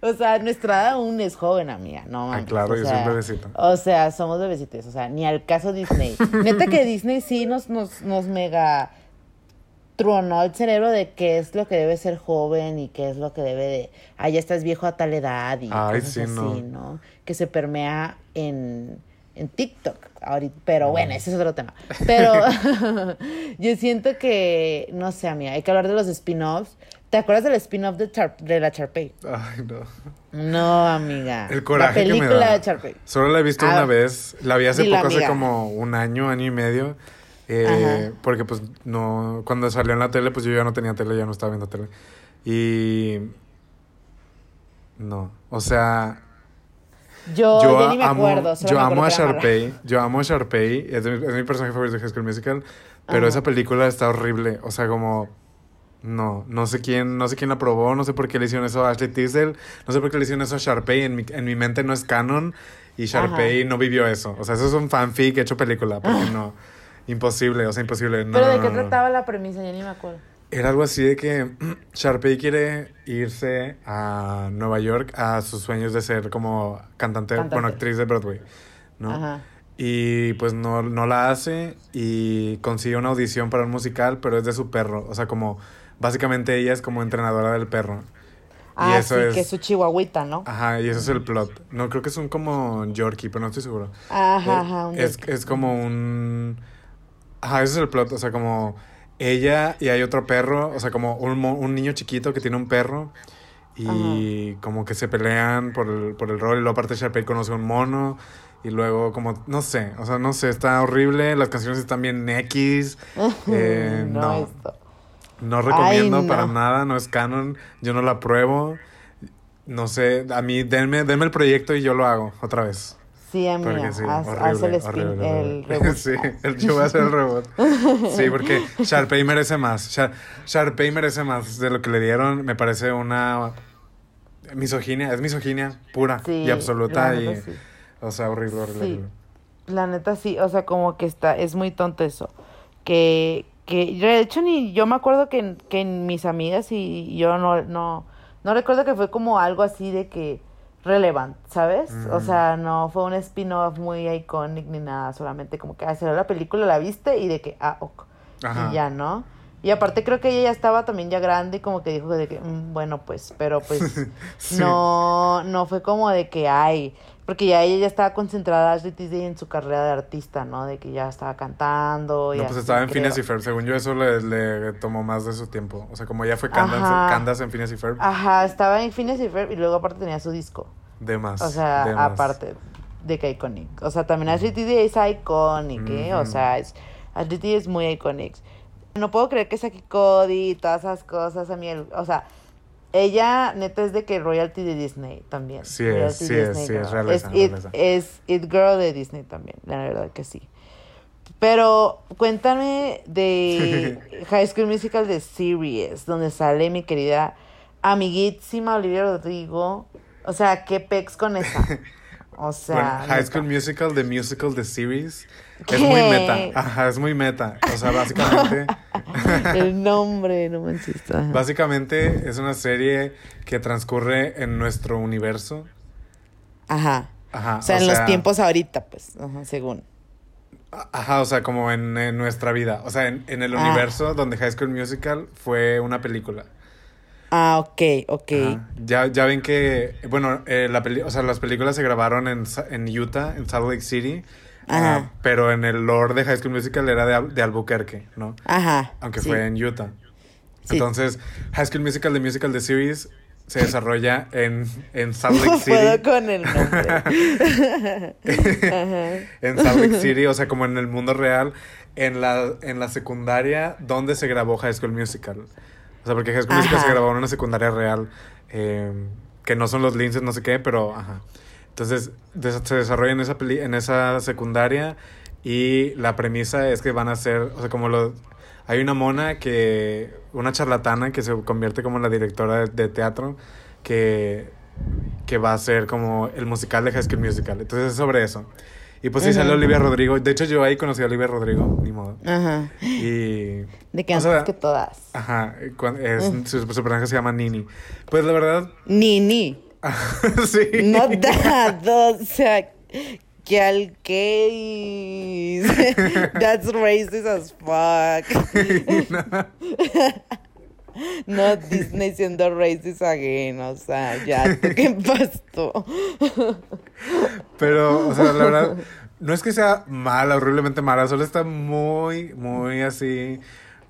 [SPEAKER 3] o sea, nuestra edad aún es joven, amiga, no
[SPEAKER 2] Ah, claro, yo soy un
[SPEAKER 3] sea,
[SPEAKER 2] bebecito.
[SPEAKER 3] O sea, somos bebecitos, o sea, ni al caso Disney. Neta que Disney sí nos, nos, nos mega tronó el cerebro de qué es lo que debe ser joven y qué es lo que debe de, ah, ya estás viejo a tal edad y
[SPEAKER 2] Ay,
[SPEAKER 3] cosas
[SPEAKER 2] sí,
[SPEAKER 3] así,
[SPEAKER 2] no.
[SPEAKER 3] ¿no? Que se permea en, en TikTok ahorita, pero bueno, ese es otro tema. Pero yo siento que, no sé, amiga, hay que hablar de los spin-offs. ¿Te acuerdas del spin-off de, de la Charpey?
[SPEAKER 2] Ay, no.
[SPEAKER 3] No, amiga.
[SPEAKER 2] El coraje
[SPEAKER 3] La
[SPEAKER 2] que me
[SPEAKER 3] película
[SPEAKER 2] da.
[SPEAKER 3] de Charpey.
[SPEAKER 2] Solo la he visto
[SPEAKER 3] Ah,
[SPEAKER 2] una vez. La vi hace poco, hace como un año, año y medio. Eh,
[SPEAKER 3] Ajá.
[SPEAKER 2] porque pues no, cuando salió en la tele, pues yo ya no tenía tele, ya no estaba viendo tele. Y no, o sea,
[SPEAKER 3] Yo,
[SPEAKER 2] yo
[SPEAKER 3] yo ni me
[SPEAKER 2] amo,
[SPEAKER 3] acuerdo. solo
[SPEAKER 2] yo
[SPEAKER 3] me
[SPEAKER 2] amo a. Sharpay, yo amo a Sharpay, es, de- es mi personaje favorito de High School Musical, pero
[SPEAKER 3] Ajá.
[SPEAKER 2] esa película está horrible, o sea, como no, no sé quién, no sé quién la probó, no sé por qué le hicieron eso a Ashley Tisdale, no sé por qué le hicieron eso a Sharpay, en mi, en mi mente no es canon y Sharpay no vivió eso, o sea, eso es un fanfic hecho película, porque no, imposible, o sea, imposible. No,
[SPEAKER 3] Pero ¿de qué trataba la premisa? Ya ni me acuerdo.
[SPEAKER 2] Era algo así de que Sharpay quiere irse a Nueva York a sus sueños de ser como cantante,
[SPEAKER 3] Cantante.
[SPEAKER 2] bueno, actriz de Broadway, ¿no?
[SPEAKER 3] Ajá.
[SPEAKER 2] Y pues no, no la hace y consigue una audición para un musical, pero es de su perro. O sea, como básicamente ella es como entrenadora del perro.
[SPEAKER 3] Ah,
[SPEAKER 2] y eso
[SPEAKER 3] sí,
[SPEAKER 2] es...
[SPEAKER 3] que es su chihuahuita, ¿no?
[SPEAKER 2] Ajá, y eso es el plot. No, creo que son como Yorkie, pero no estoy seguro.
[SPEAKER 3] Ajá,
[SPEAKER 2] Eh,
[SPEAKER 3] ajá. un
[SPEAKER 2] es, es como un... Ajá, ese es el plot. O sea, como ella y hay otro perro. O sea, como un, un niño chiquito que tiene un perro. Y como que se pelean por el, por el rol. Y luego aparte Sharpay conoce a un mono. Y luego como, no sé, o sea, no sé, está horrible. Las canciones están bien X. Eh,
[SPEAKER 3] no,
[SPEAKER 2] no,
[SPEAKER 3] esto.
[SPEAKER 2] no recomiendo
[SPEAKER 3] Ay, no.
[SPEAKER 2] para nada, no es canon. Yo no la apruebo. No sé, a mí denme, denme el proyecto y yo lo hago otra vez.
[SPEAKER 3] Sí, amiga.
[SPEAKER 2] Sí,
[SPEAKER 3] haz,
[SPEAKER 2] horrible,
[SPEAKER 3] haz el spin,
[SPEAKER 2] horrible,
[SPEAKER 3] el reboot.
[SPEAKER 2] Sí, el, yo voy a hacer el robot. Sí, porque Sharpay merece más. Shar- Sharpay merece más de lo que le dieron. Me parece una misoginia, es misoginia pura
[SPEAKER 3] Sí,
[SPEAKER 2] y absoluta. Y,
[SPEAKER 3] sí.
[SPEAKER 2] O sea, horrible, horrible.
[SPEAKER 3] Sí.
[SPEAKER 2] horrible.
[SPEAKER 3] La neta sí, o sea, como que está, es muy tonto eso. Que, que de hecho ni yo me acuerdo que, que en mis amigas y yo no, no, no recuerdo que fue como algo así de que relevante, ¿sabes? O sea, no fue un spin-off muy iconic ni nada, solamente como que ah, salió la película, la viste y de que, ah, ok.
[SPEAKER 2] Ajá.
[SPEAKER 3] Y ya, ¿no? Y aparte creo que ella ya estaba también ya grande y como que dijo de que, "Mm, bueno, pues, pero pues
[SPEAKER 2] Sí.
[SPEAKER 3] no, no fue como de que, ay, porque ya ella ya estaba concentrada Ashley Tisdale en su carrera de artista, ¿no? De que ya estaba cantando. y
[SPEAKER 2] No, pues
[SPEAKER 3] así,
[SPEAKER 2] estaba en
[SPEAKER 3] creo.
[SPEAKER 2] Phineas y Ferb. Según yo, eso le, le tomó más de su tiempo. O sea, como ya fue Candace. Candace en Phineas y Ferb,
[SPEAKER 3] Ajá, estaba en Phineas y Ferb y luego aparte tenía su disco.
[SPEAKER 2] de más.
[SPEAKER 3] O sea,
[SPEAKER 2] de más.
[SPEAKER 3] aparte de que iconic. O sea, también Ashley Tisdale es iconic, ¿eh? O sea, es, Ashley Tisdale es muy iconic. No puedo creer que Saki Cody y todas esas cosas a mí, el- o sea, ella neta es de que royalty de Disney también.
[SPEAKER 2] Sí es, sí es, sí es
[SPEAKER 3] girl.
[SPEAKER 2] realeza,
[SPEAKER 3] es, it,
[SPEAKER 2] realeza.
[SPEAKER 3] es It Girl de Disney también, la verdad que sí. Pero cuéntame de High School Musical de Series, donde sale mi querida amiguísima Olivia Rodrigo. O sea, qué pex con esa. O sea,
[SPEAKER 2] Bueno, High. School Musical, The Musical, The Series. Es
[SPEAKER 3] ¿Qué?
[SPEAKER 2] muy meta. Ajá, es muy meta. O sea, básicamente.
[SPEAKER 3] El nombre, no manches.
[SPEAKER 2] básicamente es una serie que transcurre en nuestro universo.
[SPEAKER 3] Ajá.
[SPEAKER 2] Ajá.
[SPEAKER 3] O sea, en los tiempos ahorita, pues, ajá, según.
[SPEAKER 2] Ajá, o sea, como en, en nuestra vida. O sea, en, en el
[SPEAKER 3] Ah.
[SPEAKER 2] universo donde High School Musical fue una película.
[SPEAKER 3] Ah, ok, ok.
[SPEAKER 2] Ajá. Ya, ya ven que, bueno, eh, la peli- o sea, las películas se grabaron en, en Utah, en Salt Lake City.
[SPEAKER 3] Ajá.
[SPEAKER 2] Ah, pero en el lore de High School Musical era de, de Albuquerque, ¿no?
[SPEAKER 3] Ajá.
[SPEAKER 2] Aunque
[SPEAKER 3] sí.
[SPEAKER 2] fue en Utah.
[SPEAKER 3] Sí.
[SPEAKER 2] Entonces, High School Musical, The Musical, The Series, se desarrolla en, en Salt Lake
[SPEAKER 3] No puedo
[SPEAKER 2] City.
[SPEAKER 3] con el nombre. Ajá.
[SPEAKER 2] en Salt Lake City, o sea, como en el mundo real, en la, en la secundaria donde se grabó High School Musical. O sea, porque High School Musical se grabó en una secundaria real, eh, que no son los linces, no sé qué, pero ajá. Entonces, se desarrolla en esa, peli- en esa secundaria y la premisa es que van a ser, o sea, como los... Hay una mona que, una charlatana que se convierte como en la directora de, de teatro, que, que va a ser como el musical de High School Musical. Entonces es sobre eso. Y pues sí sale. Olivia Rodrigo. De hecho, yo ahí conocí a Olivia Rodrigo, ni modo.
[SPEAKER 3] Ajá.
[SPEAKER 2] Y.
[SPEAKER 3] De que
[SPEAKER 2] o
[SPEAKER 3] antes
[SPEAKER 2] sea,
[SPEAKER 3] que todas.
[SPEAKER 2] Ajá, es-
[SPEAKER 3] Mm.
[SPEAKER 2] su, su personaje se llama Nini. Pues la verdad,
[SPEAKER 3] Nini.
[SPEAKER 2] sí.
[SPEAKER 3] No that, o sea, que al gays. That's racist as fuck. No Disney siendo racist again, o sea, ya, ¿tú ¿qué pasó?
[SPEAKER 2] Pero, o sea, la verdad, no es que sea mala, horriblemente mala, solo está muy, muy así,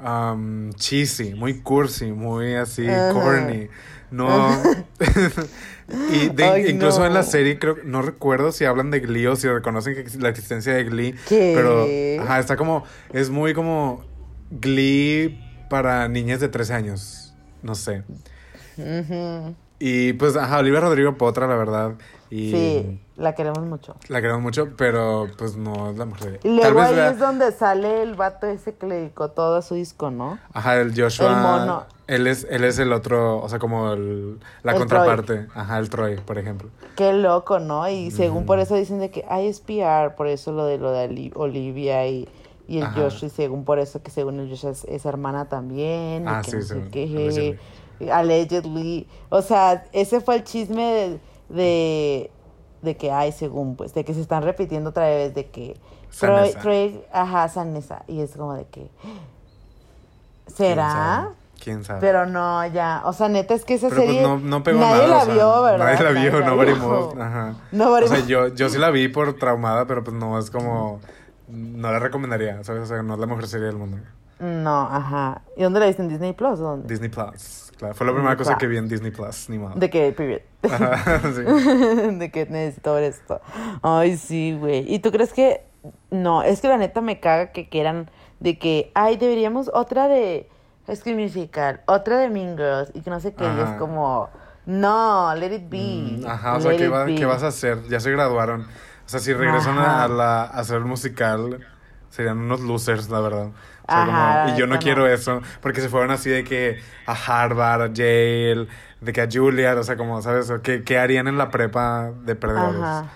[SPEAKER 2] um, cheesy, muy cursi, muy así,
[SPEAKER 3] Ajá.
[SPEAKER 2] corny. No. y de-
[SPEAKER 3] Ay,
[SPEAKER 2] incluso en la serie, creo, no recuerdo si hablan de Glee o si reconocen que la existencia de Glee.
[SPEAKER 3] ¿Qué?
[SPEAKER 2] Pero, ajá, está como, es muy como Glee para niñas de 13 años. No sé.
[SPEAKER 3] Ujú.
[SPEAKER 2] Y pues, ajá, Olivia Rodrigo Potra, la verdad. Y
[SPEAKER 3] Sí, la queremos mucho.
[SPEAKER 2] la queremos mucho, pero pues no es la mujer.
[SPEAKER 3] Y luego ahí es donde sale el vato ese que le dedicó todo su disco, ¿no?
[SPEAKER 2] Ajá, el Joshua.
[SPEAKER 3] El mono.
[SPEAKER 2] Él es, él es el otro, o sea, como el, la
[SPEAKER 3] El
[SPEAKER 2] contraparte. Ajá, el Troy, por ejemplo.
[SPEAKER 3] Qué loco, ¿no? Y según
[SPEAKER 2] Mm.
[SPEAKER 3] por eso dicen de que hay es PR, por eso lo de lo de Olivia y, y el
[SPEAKER 2] Ajá.
[SPEAKER 3] Josh, y según por eso que según el Josh es, es hermana también, y
[SPEAKER 2] Ah,
[SPEAKER 3] que
[SPEAKER 2] sí,
[SPEAKER 3] no sé
[SPEAKER 2] según-
[SPEAKER 3] qué,
[SPEAKER 2] allegedly.
[SPEAKER 3] y allegedly. O sea, ese fue el chisme de, de, de que hay según, pues, de que se están repitiendo otra vez, de que Troy. Troy, ajá, Sanesa, y es como de que,
[SPEAKER 2] ¿Quién
[SPEAKER 3] ¿será?
[SPEAKER 2] sabe? ¿Quién sabe?
[SPEAKER 3] Pero no, ya, o sea, neta es que esa
[SPEAKER 2] Pero, pues,
[SPEAKER 3] serie
[SPEAKER 2] no, no pegó
[SPEAKER 3] nadie
[SPEAKER 2] nada.
[SPEAKER 3] la
[SPEAKER 2] o sea,
[SPEAKER 3] vio, ¿verdad?
[SPEAKER 2] Nadie la vio, nobody moved.
[SPEAKER 3] vio.
[SPEAKER 2] Ajá.
[SPEAKER 3] Nobody
[SPEAKER 2] o sea, yo, yo sí la vi por traumada, pero pues no es como. No la recomendaría, ¿sabes? O sea, no es la mejor serie del mundo.
[SPEAKER 3] No, ajá. ¿Y dónde la viste? ¿En Disney Plus o dónde?
[SPEAKER 2] Disney Plus. Claro, fue la primera cosa que vi en Disney Plus, ni modo.
[SPEAKER 3] De que, period.
[SPEAKER 2] Ajá, sí.
[SPEAKER 3] de que necesito ver esto. Ay, sí, güey. ¿Y tú crees que.? No, es que la neta me caga que quieran de que, ay, deberíamos otra de High Musical, otra de Mean Girls, y que no sé qué, y es como, no, let it be.
[SPEAKER 2] Mm, Ajá, o sea, ¿qué, va-
[SPEAKER 3] be".
[SPEAKER 2] qué vas a hacer? Ya se graduaron. O sea, si regresan a, la, a hacer el musical, serían unos losers, la verdad. O sea,
[SPEAKER 3] Ajá,
[SPEAKER 2] como- y yo no quiero eso, porque se fueron así de que a Harvard, a Yale, de que a Juilliard, o sea, como, ¿sabes? ¿Qué, qué harían en la prepa de perdedores?
[SPEAKER 3] Ajá.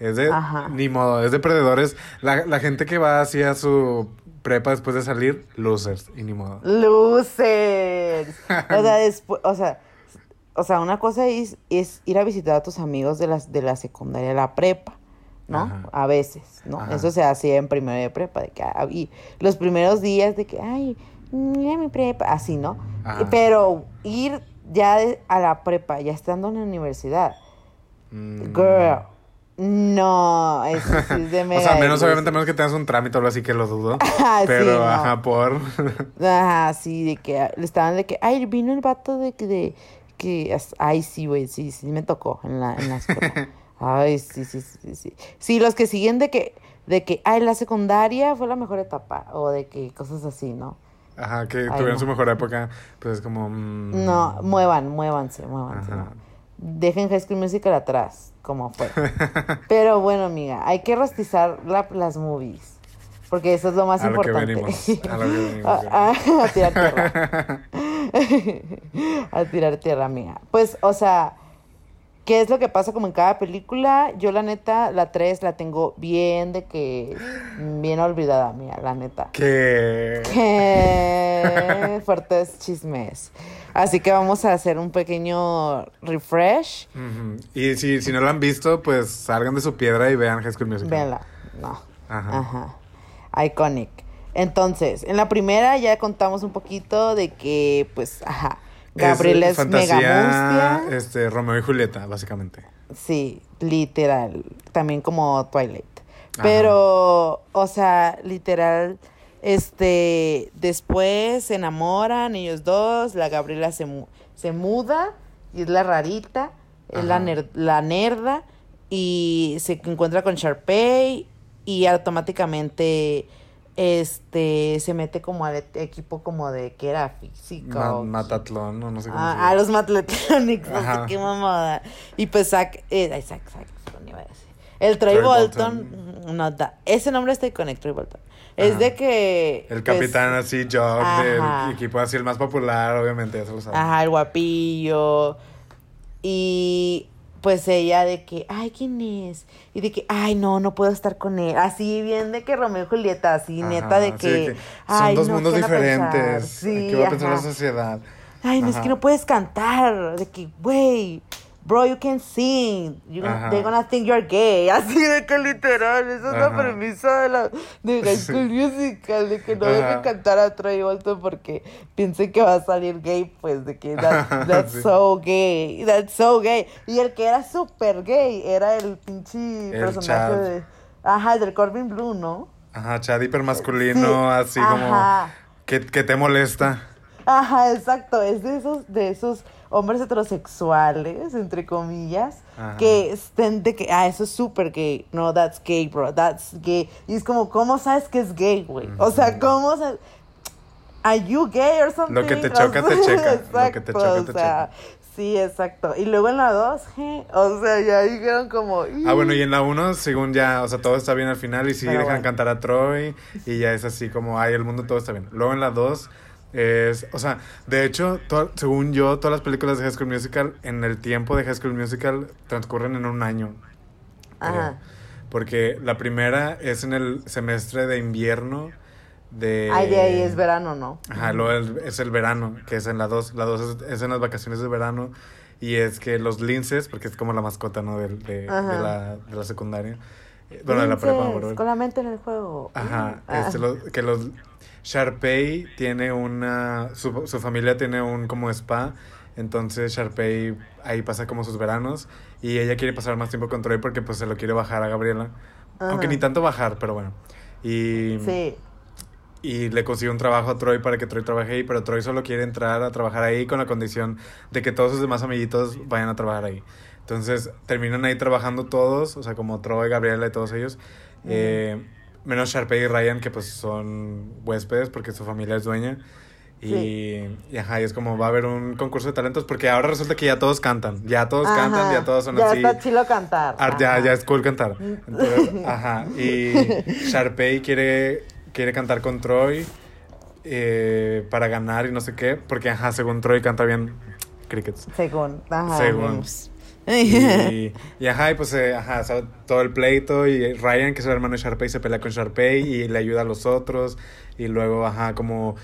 [SPEAKER 2] Es de,
[SPEAKER 3] Ajá.
[SPEAKER 2] ni modo, es de perdedores. La, la gente que va así a su prepa después de salir, losers, y ni modo.
[SPEAKER 3] Losers. O sea, después, o sea, o sea, una cosa es, es ir a visitar a tus amigos de las de la secundaria, la prepa, ¿no?
[SPEAKER 2] Ajá.
[SPEAKER 3] A veces, ¿no?
[SPEAKER 2] Ajá.
[SPEAKER 3] Eso se hacía en primero de prepa, de que ah, y los primeros días de que, ay, mira mi prepa, así, ¿no?
[SPEAKER 2] Ajá.
[SPEAKER 3] Pero ir ya de- a la prepa, ya estando en la universidad,
[SPEAKER 2] Mm.
[SPEAKER 3] girl, no, eso sí es de
[SPEAKER 2] O
[SPEAKER 3] mega
[SPEAKER 2] sea, menos obviamente menos que tengas un trámite o algo así que lo dudo.
[SPEAKER 3] Ah, sí,
[SPEAKER 2] pero,
[SPEAKER 3] no.
[SPEAKER 2] ajá, por.
[SPEAKER 3] Ajá, sí, de que le estaban de que, ay, vino el vato de que, de, que, ay, sí, güey, sí, sí, me tocó en la, en la escuela. Ay, sí, sí, sí, sí. Sí, los que siguen de que, de que, ay, la secundaria fue la mejor etapa, o de que cosas así, ¿no?
[SPEAKER 2] Ajá, que
[SPEAKER 3] Ay,
[SPEAKER 2] tuvieron
[SPEAKER 3] no.
[SPEAKER 2] su mejor época, pues es como... mm,
[SPEAKER 3] No, muevan, muévanse, muévanse,
[SPEAKER 2] Ajá.
[SPEAKER 3] ¿no? Dejen High School Musical atrás, como fue. Pero bueno, amiga, hay que rostizar la- las movies, porque eso es lo más
[SPEAKER 2] A lo que
[SPEAKER 3] importante.
[SPEAKER 2] venimos, a lo que venimos,
[SPEAKER 3] A- a- a tirar tierra. a tirar tierra, amiga. Pues, o sea, ¿qué es lo que pasa como en cada película? Yo, la neta, la 3 la tengo bien de que. Bien olvidada, mía, la neta.
[SPEAKER 2] que...
[SPEAKER 3] Qué fuertes chismes. Así que vamos a hacer un pequeño refresh.
[SPEAKER 2] Y si, si no lo han visto, pues salgan de su piedra y vean High School Musical.
[SPEAKER 3] Véanla. No.
[SPEAKER 2] Ajá.
[SPEAKER 3] Ajá. Iconic. Entonces, en la primera ya contamos un poquito de que, pues, ajá. Gabriela es, mega mustia.
[SPEAKER 2] este, Romeo y Julieta, básicamente.
[SPEAKER 3] Sí, literal. También como Twilight.
[SPEAKER 2] Ajá.
[SPEAKER 3] Pero, o sea, literal, este, después se enamoran ellos dos, la Gabriela se, mu- se muda y es la rarita, es la, ner- la nerda y se encuentra con Sharpay y automáticamente este se mete como al equipo como de que era física
[SPEAKER 2] Ma-
[SPEAKER 3] o-
[SPEAKER 2] Matatlón, no, no sé cómo se
[SPEAKER 3] Ah,
[SPEAKER 2] llama.
[SPEAKER 3] a los Matletronics, no sé
[SPEAKER 2] Ajá.
[SPEAKER 3] qué mamada. Y pues Zac, eh. El Troy,
[SPEAKER 2] Troy
[SPEAKER 3] Bolton,
[SPEAKER 2] Bolton.
[SPEAKER 3] no da. Ese nombre está con Troy Bolton. Es de que.
[SPEAKER 2] El
[SPEAKER 3] pues,
[SPEAKER 2] capitán así, Jock, del equipo así, el más popular, obviamente, ya se lo.
[SPEAKER 3] Ajá, el guapillo. Y pues ella de que, ay, ¿quién es? Y de que, ay, no, no puedo estar con él. Así bien de que Romeo y Julieta, así
[SPEAKER 2] Ajá,
[SPEAKER 3] neta de
[SPEAKER 2] sí,
[SPEAKER 3] que,
[SPEAKER 2] son dos
[SPEAKER 3] no,
[SPEAKER 2] mundos diferentes.
[SPEAKER 3] Sí,
[SPEAKER 2] ¿Qué va a pensar la sociedad?
[SPEAKER 3] Ay, no es que no puedes cantar. De que, güey, bro, you can sing. You they're gonna think you're gay. Así de que literal, esa es la premisa de la de High. School Musical, de que no dejen cantar a Troy Bolton porque piensen que va a salir gay, pues de que that- that's
[SPEAKER 2] sí.
[SPEAKER 3] so gay, that's so gay. Y el que era súper gay era el pinche personaje
[SPEAKER 2] Chad.
[SPEAKER 3] de... Ajá, el del Corbin Blue, ¿no?
[SPEAKER 2] Ajá, Chad hipermasculino,
[SPEAKER 3] Sí,
[SPEAKER 2] así como que, que te molesta.
[SPEAKER 3] Ajá, exacto. Es de esos, de esos hombres heterosexuales, entre comillas,
[SPEAKER 2] Ajá.
[SPEAKER 3] que estén de que, ah, eso es súper gay. No, that's gay, bro. That's gay. Y es como, ¿cómo sabes que es gay, güey? O sea, ¿cómo sabes? ¿Are you gay or something?
[SPEAKER 2] Lo que te choca, te checa. Lo que te choca,
[SPEAKER 3] o
[SPEAKER 2] te
[SPEAKER 3] sea, Sí, exacto. Y luego en la 2, o sea, ya dijeron como...
[SPEAKER 2] Ah, bueno, y en la 1, según ya, o sea, todo está bien al final y sí
[SPEAKER 3] Pero
[SPEAKER 2] dejan
[SPEAKER 3] bueno.
[SPEAKER 2] cantar a Troy y ya es así como, ay, el mundo todo está bien. Luego en la 2 es, o sea, de hecho, to- según yo, todas las películas de High School Musical, en el tiempo de High School Musical, transcurren en un año.
[SPEAKER 3] Ajá.
[SPEAKER 2] Porque la primera es en el semestre de invierno de...
[SPEAKER 3] Ay, de ahí es verano, ¿no?
[SPEAKER 2] Ajá, luego es el verano, que es en la 2. La 2 es, es en las vacaciones de verano. Y es que los linces, porque es como la mascota, ¿no? De, de, la, de la secundaria. Eh, Bueno, de la prepa.
[SPEAKER 3] Con la mente en el juego.
[SPEAKER 2] Ajá,
[SPEAKER 3] Ah.
[SPEAKER 2] este, que los... Sharpay tiene una... Su, su familia tiene un como spa. Entonces Sharpay ahí pasa como sus veranos. Y ella quiere pasar más tiempo con Troy porque pues se lo quiere bajar a Gabriela. Aunque ni tanto bajar, pero bueno. Y...
[SPEAKER 3] Sí.
[SPEAKER 2] Y le consigue un trabajo a Troy para que Troy trabaje ahí, pero Troy solo quiere entrar a trabajar ahí con la condición de que todos sus demás amiguitos vayan a trabajar ahí. Entonces terminan ahí trabajando todos, o sea, como Troy, Gabriela y todos ellos. eh, menos Sharpay y Ryan, que pues son huéspedes porque su familia es dueña. Y,
[SPEAKER 3] Sí.
[SPEAKER 2] y ajá, y es como va a haber un concurso de talentos porque ahora resulta que ya todos cantan. Ya todos cantan,
[SPEAKER 3] Ajá.
[SPEAKER 2] ya todos son
[SPEAKER 3] ya
[SPEAKER 2] así.
[SPEAKER 3] está chilo cantar.
[SPEAKER 2] Ya, ya es cool cantar. Entonces, ajá. Y Sharpay quiere, quiere cantar con Troy eh, para ganar y no sé qué. Porque, ajá, según Troy canta bien Crickets.
[SPEAKER 3] Según. Ajá.
[SPEAKER 2] Según. Y, ajá, y pues, eh, ajá, todo el pleito. Y Ryan, que es el hermano de Sharpay, se pelea con Sharpay y le ayuda a los otros. Y luego, ajá, como.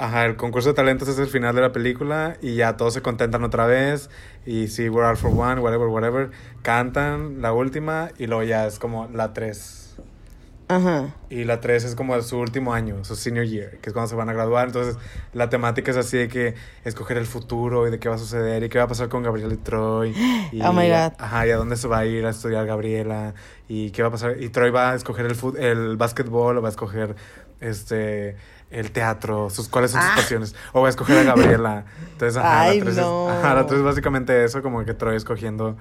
[SPEAKER 2] Ajá, el concurso de talentos es el final de la película y ya todos se contentan otra vez y sí, we're all for one, whatever, whatever, cantan la última y luego ya es como la 3.
[SPEAKER 3] Ajá.
[SPEAKER 2] Y la 3 es como su último año, su senior year, que es cuando se van a graduar. Entonces, la temática es así de que escoger el futuro y de qué va a suceder y qué va a pasar con Gabriela y Troy. Y,
[SPEAKER 3] Oh my God.
[SPEAKER 2] Ajá, y a dónde se va a ir a estudiar Gabriela y qué va a pasar. Y Troy va a escoger el, el básquetbol o va a escoger este el teatro, sus, cuáles son sus
[SPEAKER 3] Ah.
[SPEAKER 2] pasiones. O va a escoger a Gabriela. Entonces, ajá,
[SPEAKER 3] Ay,
[SPEAKER 2] la 3
[SPEAKER 3] no.
[SPEAKER 2] es, ajá, la 3 es básicamente eso, como que Troy escogiendo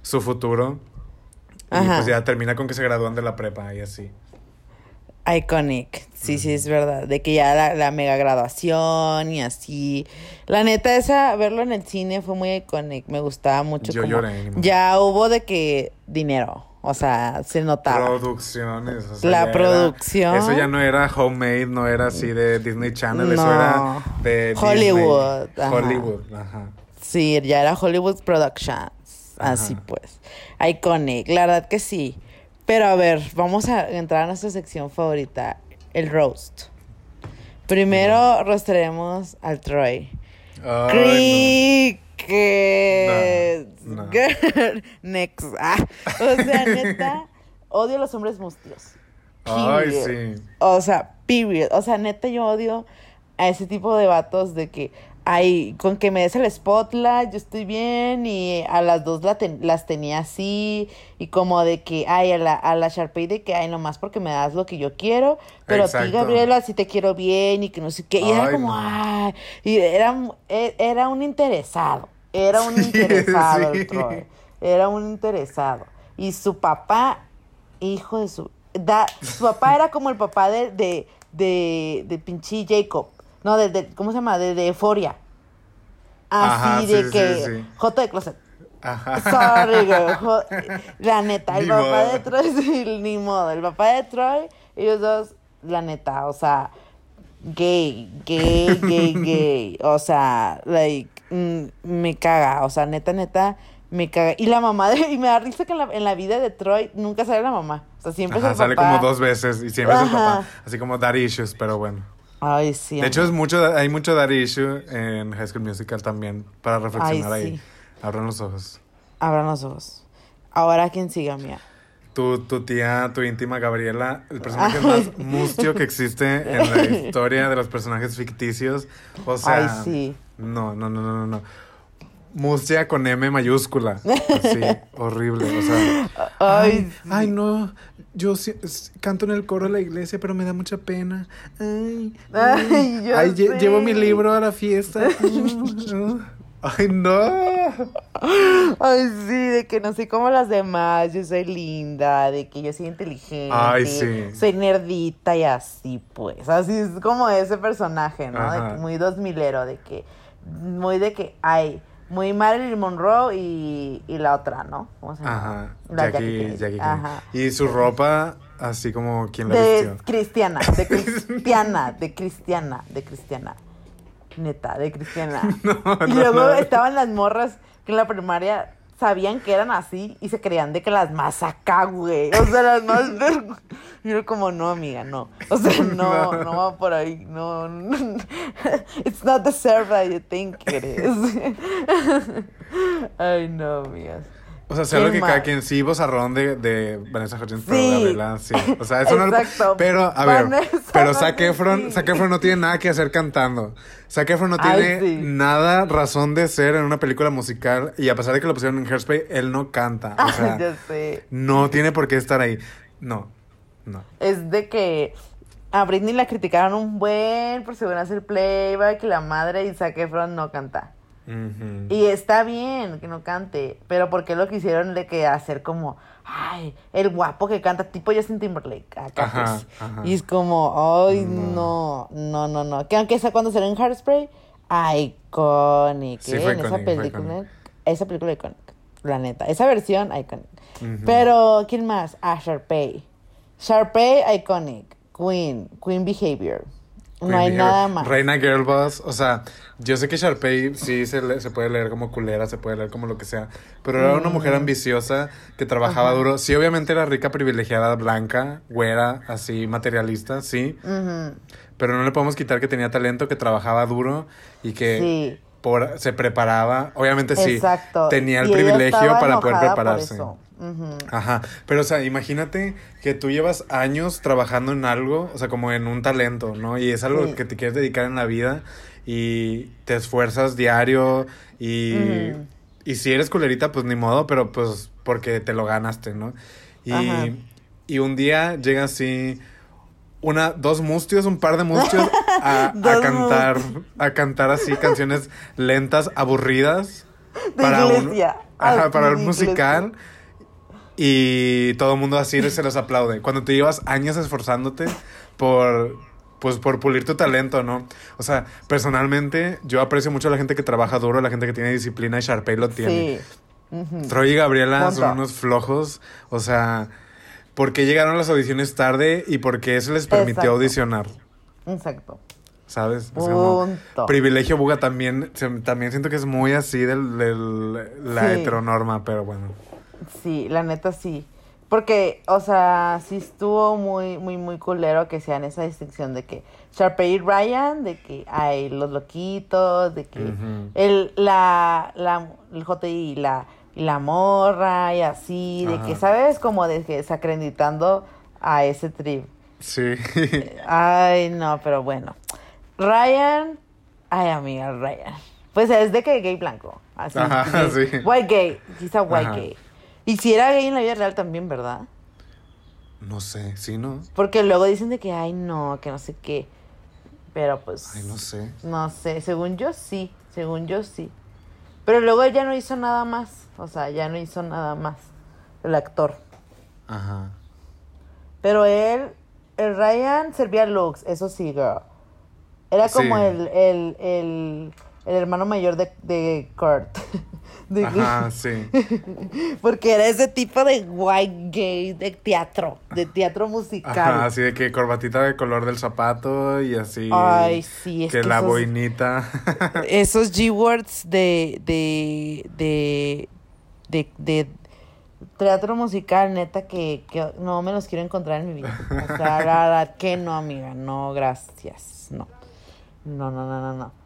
[SPEAKER 2] su futuro. Y
[SPEAKER 3] Ajá.
[SPEAKER 2] pues ya termina con que se gradúan de la prepa y así.
[SPEAKER 3] Iconic. Sí, sí, es verdad. De que ya la, la mega graduación y así. La neta, esa, verlo en el cine fue muy iconic. Me gustaba mucho.
[SPEAKER 2] Yo
[SPEAKER 3] como-
[SPEAKER 2] lloré.
[SPEAKER 3] Ya hubo de que dinero. O sea, se notaba.
[SPEAKER 2] Producciones. o sea,
[SPEAKER 3] La
[SPEAKER 2] era-
[SPEAKER 3] producción.
[SPEAKER 2] eso ya no era homemade, no era así de Disney Channel, eso
[SPEAKER 3] No.
[SPEAKER 2] era de
[SPEAKER 3] Hollywood,
[SPEAKER 2] Disney.
[SPEAKER 3] ajá.
[SPEAKER 2] Hollywood, ajá.
[SPEAKER 3] Sí, ya era Hollywood Productions.
[SPEAKER 2] Ajá.
[SPEAKER 3] Así pues. Iconic, la verdad que sí. Pero a ver, vamos a entrar a nuestra sección favorita, el roast. Primero rostraremos al Troy.
[SPEAKER 2] Ay,
[SPEAKER 3] Crickets.
[SPEAKER 2] No.
[SPEAKER 3] Next. Ah, o sea, neta, odio a los hombres mustios.
[SPEAKER 2] Ay, sí.
[SPEAKER 3] O sea, period. O sea, neta, yo odio a ese tipo de vatos de que, ay, con que me des el spotlight, yo estoy bien, y a las dos la ten- las tenía así, y como de que, ay, a la, a la Sharpay de que, ay, nomás porque me das lo que yo quiero, pero a ti. Gabriela, sí te quiero bien, y que no sé qué, y era como,
[SPEAKER 2] no.
[SPEAKER 3] ay, y era, un- e- era un interesado, era un
[SPEAKER 2] Sí,
[SPEAKER 3] interesado
[SPEAKER 2] sí.
[SPEAKER 3] el Troy, era un interesado, y su papá, hijo de su... Da, su papá era como el papá de, de, de, de pinche Jacob. No, de, de- ¿cómo se llama? De, de Euphoria.
[SPEAKER 2] Ajá,
[SPEAKER 3] Así
[SPEAKER 2] sí,
[SPEAKER 3] de
[SPEAKER 2] sí,
[SPEAKER 3] que,
[SPEAKER 2] sí.
[SPEAKER 3] J de Closet.
[SPEAKER 2] Ajá.
[SPEAKER 3] Sorry, girl. Jo- La neta, el
[SPEAKER 2] Ni
[SPEAKER 3] papá
[SPEAKER 2] modo.
[SPEAKER 3] de Troy, sí, ni modo. El papá de Troy, ellos dos, la neta, o sea, gay, gay, gay, gay. O sea, like, mm, me caga. O sea, neta, neta, me caga. Y la mamá de, y me da risa que en la, en la vida de Troy nunca sale la mamá. O sea, siempre
[SPEAKER 2] Ajá,
[SPEAKER 3] es el
[SPEAKER 2] sale
[SPEAKER 3] papá.
[SPEAKER 2] como dos veces y siempre es el papá. Así como daddy issues, pero bueno.
[SPEAKER 3] Ay, sí.
[SPEAKER 2] De hecho, es mucho, hay mucho daddy issue en High School Musical también para reflexionar
[SPEAKER 3] Ay,
[SPEAKER 2] ahí.
[SPEAKER 3] sí.
[SPEAKER 2] Abran los ojos.
[SPEAKER 3] Abran los ojos. Ahora, ¿quién sigue, mía?
[SPEAKER 2] Tu, tu tía, tu íntima Gabriela, el personaje más mustio que existe en la historia de los personajes ficticios. O sea,
[SPEAKER 3] Ay, sí.
[SPEAKER 2] no, no, no, no, no, no. Mustia con M mayúscula. Así, horrible. O sea,
[SPEAKER 3] Ay,
[SPEAKER 2] ay, no. Yo canto en el coro de la iglesia, pero me da mucha pena. Ay,
[SPEAKER 3] Ay, yo
[SPEAKER 2] ay, lle- llevo mi libro a la fiesta. Ay, no.
[SPEAKER 3] Ay, sí, de que no soy como las demás, yo soy linda, de que yo soy inteligente,
[SPEAKER 2] Ay, sí.
[SPEAKER 3] soy nerdita y así, pues. Así es como ese personaje, ¿no? De
[SPEAKER 2] Ajá.
[SPEAKER 3] que muy dos milero, de que, muy de que hay, muy Marilyn Monroe y, y la otra, ¿no? ¿Cómo se llama?
[SPEAKER 2] Ajá.
[SPEAKER 3] La
[SPEAKER 2] Jackie. Jackie Kennedy.
[SPEAKER 3] Ajá.
[SPEAKER 2] Y su ropa, así como quien la
[SPEAKER 3] De
[SPEAKER 2] vistió.
[SPEAKER 3] cristiana, de cristiana, de cristiana, de cristiana. Neta, de cristiana.
[SPEAKER 2] No,
[SPEAKER 3] y luego
[SPEAKER 2] no.
[SPEAKER 3] estaban las morras que en la primaria sabían que eran así y se creían de que las más acá, güey. O sea, las más Y yo como, no, amiga, no. O sea, no,
[SPEAKER 2] No.
[SPEAKER 3] no va por ahí. No, no. It's not the serve that you think it is. Ay, no, amigas.
[SPEAKER 2] O sea, sea lo
[SPEAKER 3] ¿Quién
[SPEAKER 2] que cada quien sí, vozarrón de, de Vanessa Hudgens, pero
[SPEAKER 3] Sí.
[SPEAKER 2] Gabriela, sí. O sea, eso no
[SPEAKER 3] Exacto.
[SPEAKER 2] Pero, a ver,
[SPEAKER 3] Vanessa
[SPEAKER 2] pero Zac Efron,
[SPEAKER 3] sí.
[SPEAKER 2] Zac Efron no tiene nada que hacer cantando. Zac Efron no
[SPEAKER 3] Ay,
[SPEAKER 2] tiene
[SPEAKER 3] sí.
[SPEAKER 2] nada razón de ser en una película musical y a pesar de que lo pusieron en Hairspray, él no canta. O sea,
[SPEAKER 3] ya sé.
[SPEAKER 2] no tiene por qué estar ahí. No, no.
[SPEAKER 3] es de que a Britney la criticaron un buen por según hacer playback y la madre y Zac Efron no canta. Y está bien que no cante, pero ¿por qué lo quisieron de que hacer como, ay, el guapo que canta, tipo Justin Timberlake, acá
[SPEAKER 2] Ajá, ajá.
[SPEAKER 3] Y es como, ay, no, no, no, no. Que aunque esa cuando salió en Hairspray, iconic,
[SPEAKER 2] Sí, fue
[SPEAKER 3] en esa
[SPEAKER 2] iconic,
[SPEAKER 3] película, esa película iconic, la neta, esa versión iconic. Pero, ¿quién más? Ah, Sharpay. Sharpay, iconic. Queen, Queen Behavior. No hay
[SPEAKER 2] Behavior.
[SPEAKER 3] nada más.
[SPEAKER 2] Reina Girlboss, o sea, yo sé que Sharpay sí se, le- se puede leer como culera, se puede leer como lo que sea, pero era una
[SPEAKER 3] Mm.
[SPEAKER 2] mujer ambiciosa que trabajaba duro. Sí, obviamente era rica, privilegiada, blanca, güera, así, materialista, sí, pero no le podemos quitar que tenía talento, que trabajaba duro y que
[SPEAKER 3] Sí.
[SPEAKER 2] por, se preparaba. Obviamente sí,
[SPEAKER 3] Exacto.
[SPEAKER 2] tenía el
[SPEAKER 3] Y
[SPEAKER 2] privilegio para poder
[SPEAKER 3] enojada por
[SPEAKER 2] prepararse. Ajá, pero o sea, imagínate que tú llevas años trabajando en algo, o sea, como en un talento, ¿no? Y es algo
[SPEAKER 3] Sí.
[SPEAKER 2] que te quieres dedicar en la vida y te esfuerzas diario y, y si eres culerita, pues ni modo, pero pues porque te lo ganaste, ¿no? Y,
[SPEAKER 3] Ajá.
[SPEAKER 2] y un día llega así una, dos mustios, un par de mustios a, a cantar, a cantar así canciones lentas, aburridas.
[SPEAKER 3] De
[SPEAKER 2] un,
[SPEAKER 3] iglesia.
[SPEAKER 2] ajá,
[SPEAKER 3] Así
[SPEAKER 2] para un
[SPEAKER 3] iglesia.
[SPEAKER 2] Y todo el mundo así se los aplaude. Cuando te llevas años esforzándote por, pues, por pulir tu talento, ¿no? O sea, personalmente yo aprecio mucho a la gente que trabaja duro, a la gente que tiene disciplina y Sharpay lo tiene.
[SPEAKER 3] Sí.
[SPEAKER 2] Troy y Gabriela son unos flojos. O sea, ¿por qué llegaron a las audiciones tarde y por qué eso les permitió
[SPEAKER 3] Exacto.
[SPEAKER 2] audicionar?
[SPEAKER 3] Exacto.
[SPEAKER 2] ¿Sabes? Es como
[SPEAKER 3] Punto.
[SPEAKER 2] privilegio buga también, también siento que es muy así del, del- la
[SPEAKER 3] Sí.
[SPEAKER 2] heteronorma, pero bueno.
[SPEAKER 3] Sí, la neta sí. Porque, o sea, sí estuvo muy, muy, muy culero que sean esa distinción de que Sharpay y Ryan, de que hay los loquitos, de que el, la, la, el JI y la, y la morra y así, de
[SPEAKER 2] Ajá.
[SPEAKER 3] que, ¿sabes? Como de que desacreditando a ese trip.
[SPEAKER 2] Sí.
[SPEAKER 3] Ay, no, pero bueno. Ryan, ay, amiga, Ryan. Pues es de que gay blanco. Así.
[SPEAKER 2] Ajá, sí.
[SPEAKER 3] White gay. A white
[SPEAKER 2] Ajá.
[SPEAKER 3] gay. Y si era gay en la vida real también, ¿verdad?
[SPEAKER 2] no sé, sí, ¿no?
[SPEAKER 3] Porque luego dicen de que, ay, no, que no sé qué. Pero pues.
[SPEAKER 2] Ay, no sé.
[SPEAKER 3] No sé, según yo sí. Según yo sí. Pero luego él ya no hizo nada más. O sea, ya no hizo nada más. El actor.
[SPEAKER 2] Ajá.
[SPEAKER 3] Pero él el Ryan servía looks, eso sí, girl. Era como
[SPEAKER 2] Sí.
[SPEAKER 3] el, el, el, el hermano mayor de, de Kurt. De-
[SPEAKER 2] Ajá, sí.
[SPEAKER 3] Porque era ese tipo de white gay de teatro, de teatro musical.
[SPEAKER 2] Ajá, así de que corbatita de color del zapato y así.
[SPEAKER 3] Ay, sí, es
[SPEAKER 2] que
[SPEAKER 3] que
[SPEAKER 2] la
[SPEAKER 3] esos-
[SPEAKER 2] boinita.
[SPEAKER 3] Esos G-words de, de, de, de, de teatro musical, neta, que, que no me los quiero encontrar en mi vida. O sea, la verdad que no, amiga, no, gracias, no. No, no, no, no, no.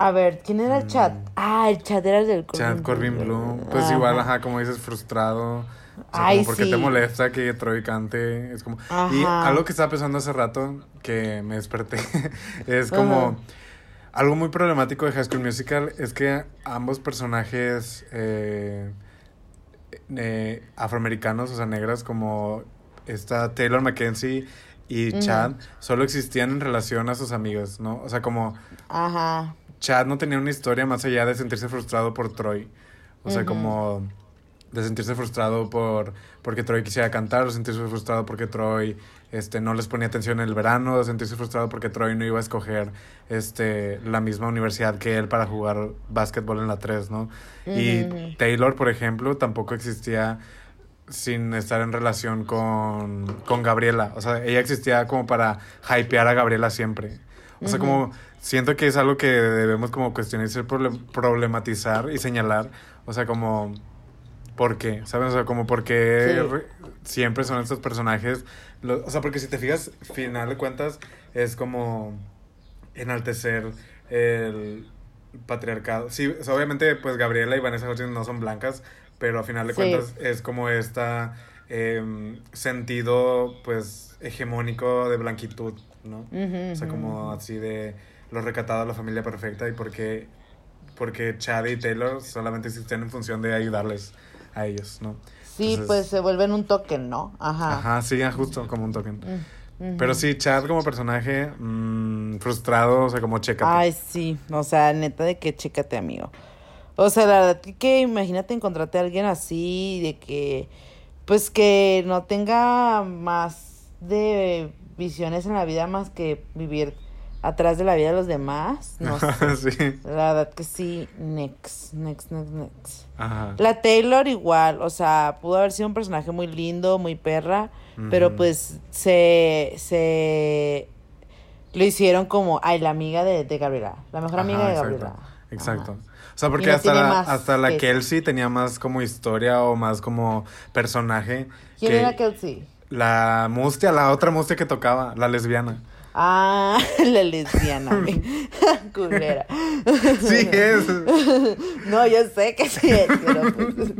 [SPEAKER 3] A ver, ¿quién era el chat? Ah, el chat era el del
[SPEAKER 2] Chad Corbin Bloom. Pues
[SPEAKER 3] Ajá.
[SPEAKER 2] igual, ajá, como dices, frustrado. O sea,
[SPEAKER 3] Ay,
[SPEAKER 2] como porque
[SPEAKER 3] sí.
[SPEAKER 2] te molesta que Troy cante. Es como. Y algo que estaba pensando hace rato, que me desperté, es como.
[SPEAKER 3] Ajá.
[SPEAKER 2] Algo muy problemático de High School Musical es que ambos personajes eh, eh, afroamericanos, o sea, negras, como esta Taylor Mackenzie y. Chad, solo existían en relación a sus amigos, ¿no? O sea, como
[SPEAKER 3] Ajá.
[SPEAKER 2] Chad no tenía una historia más allá de sentirse frustrado por Troy. O sea, como de sentirse frustrado por porque Troy quisiera cantar, o sentirse frustrado porque Troy este no les ponía atención en el verano, o sentirse frustrado porque Troy no iba a escoger este la misma universidad que él para jugar básquetbol en la 3, ¿no? Y. Taylor, por ejemplo, tampoco existía sin estar en relación con, con Gabriela. O sea, ella existía como para hypear a Gabriela siempre. O sea, como siento que es algo que debemos como cuestionar y problematizar y señalar. O sea, como... ¿Por qué? ¿Sabes? O sea, como por qué
[SPEAKER 3] Sí.
[SPEAKER 2] re- siempre son estos personajes... lo- o sea, porque si te fijas, final de cuentas, es como enaltecer el patriarcado. Sí, o sea, obviamente, pues Gabriela y Vanessa Hudgens no son blancas, pero a final de
[SPEAKER 3] Sí.
[SPEAKER 2] cuentas es como esta em, sentido, pues, hegemónico de blanquitud, ¿no? O sea, como así de lo recatado, la familia perfecta y porque, porque Chad y Taylor solamente existen en función de ayudarles a ellos, ¿no?
[SPEAKER 3] Sí,
[SPEAKER 2] Entonces-
[SPEAKER 3] pues se vuelven un token, ¿no? Ajá.
[SPEAKER 2] Ajá, sí, justo como un token.
[SPEAKER 3] Mm.
[SPEAKER 2] Pero sí, Chad como personaje mm, frustrado, o sea, como chécate.
[SPEAKER 3] Ay, sí, o sea, neta de que chécate, amigo. O sea, la verdad que imagínate encontrarte a alguien así, de que, pues que no tenga más de visiones en la vida más que vivir atrás de la vida de los demás. No sé.
[SPEAKER 2] sí.
[SPEAKER 3] La verdad que sí, next, next, next, next.
[SPEAKER 2] Ajá.
[SPEAKER 3] La Taylor igual, o sea, pudo haber sido un personaje muy lindo, muy perra, pero pues se, se lo hicieron como, ay, la amiga de, de Gabriela, la mejor amiga de
[SPEAKER 2] exacto,
[SPEAKER 3] Gabriela.
[SPEAKER 2] Exacto.
[SPEAKER 3] Ajá.
[SPEAKER 2] O sea, porque
[SPEAKER 3] no
[SPEAKER 2] hasta, la, hasta la. Kelsey tenía más como historia o más como personaje.
[SPEAKER 3] ¿Quién
[SPEAKER 2] que
[SPEAKER 3] era Kelsey?
[SPEAKER 2] La mustia, la otra mustia que tocaba, la lesbiana.
[SPEAKER 3] Ah, la lesbiana, culera.
[SPEAKER 2] Sí, es.
[SPEAKER 3] No, yo sé que sí es, pero, pues,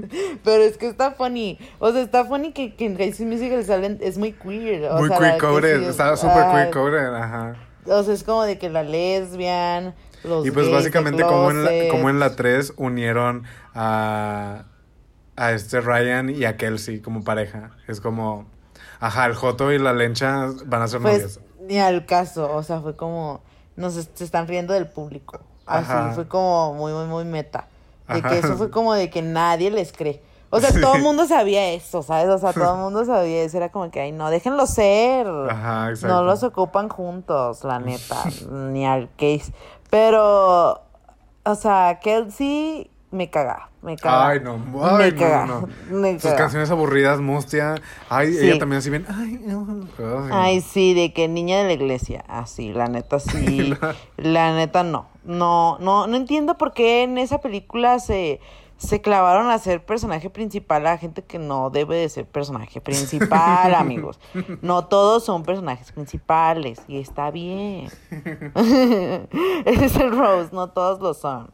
[SPEAKER 3] pero es que está funny. O sea, está funny que, que en School Musical salen, es muy queer. O
[SPEAKER 2] Muy
[SPEAKER 3] sea,
[SPEAKER 2] queer coded,
[SPEAKER 3] sí es-
[SPEAKER 2] estaba súper queer coded, ajá.
[SPEAKER 3] O sea, es como de que la lesbian, los
[SPEAKER 2] Y pues
[SPEAKER 3] gays
[SPEAKER 2] básicamente como en, la, como en la 3 unieron a, a este Ryan y a Kelsey como pareja. Es como, ajá, el Joto y la Lencha van a ser
[SPEAKER 3] Pues
[SPEAKER 2] novios.
[SPEAKER 3] ni al caso, o sea, fue como, nos se están riendo del público. Así,
[SPEAKER 2] Ajá.
[SPEAKER 3] fue como muy, muy, muy meta. De
[SPEAKER 2] Ajá.
[SPEAKER 3] que eso fue como de que nadie les cree. O sea, todo el mundo sabía eso, ¿sabes? O sea, todo el mundo sabía eso. Era como que, ay, no, déjenlo ser.
[SPEAKER 2] Ajá, exacto.
[SPEAKER 3] No los ocupan juntos, la neta. ni al case. Pero, o sea, Kelsey me caga. Me caga.
[SPEAKER 2] Ay, no, ay,
[SPEAKER 3] me caga.
[SPEAKER 2] no, no.
[SPEAKER 3] Me
[SPEAKER 2] Sus
[SPEAKER 3] caga.
[SPEAKER 2] canciones aburridas, Mustia. Ay,
[SPEAKER 3] Sí.
[SPEAKER 2] ella también así bien. Ay, no, ay.
[SPEAKER 3] Ay, sí, de que niña de la iglesia. Así, la neta sí. la neta no. No, no, no entiendo por qué en esa película se, se clavaron a ser personaje principal a gente que no debe de ser personaje principal, amigos. No todos son personajes principales y está bien. Ese es el Rose, no todos lo son.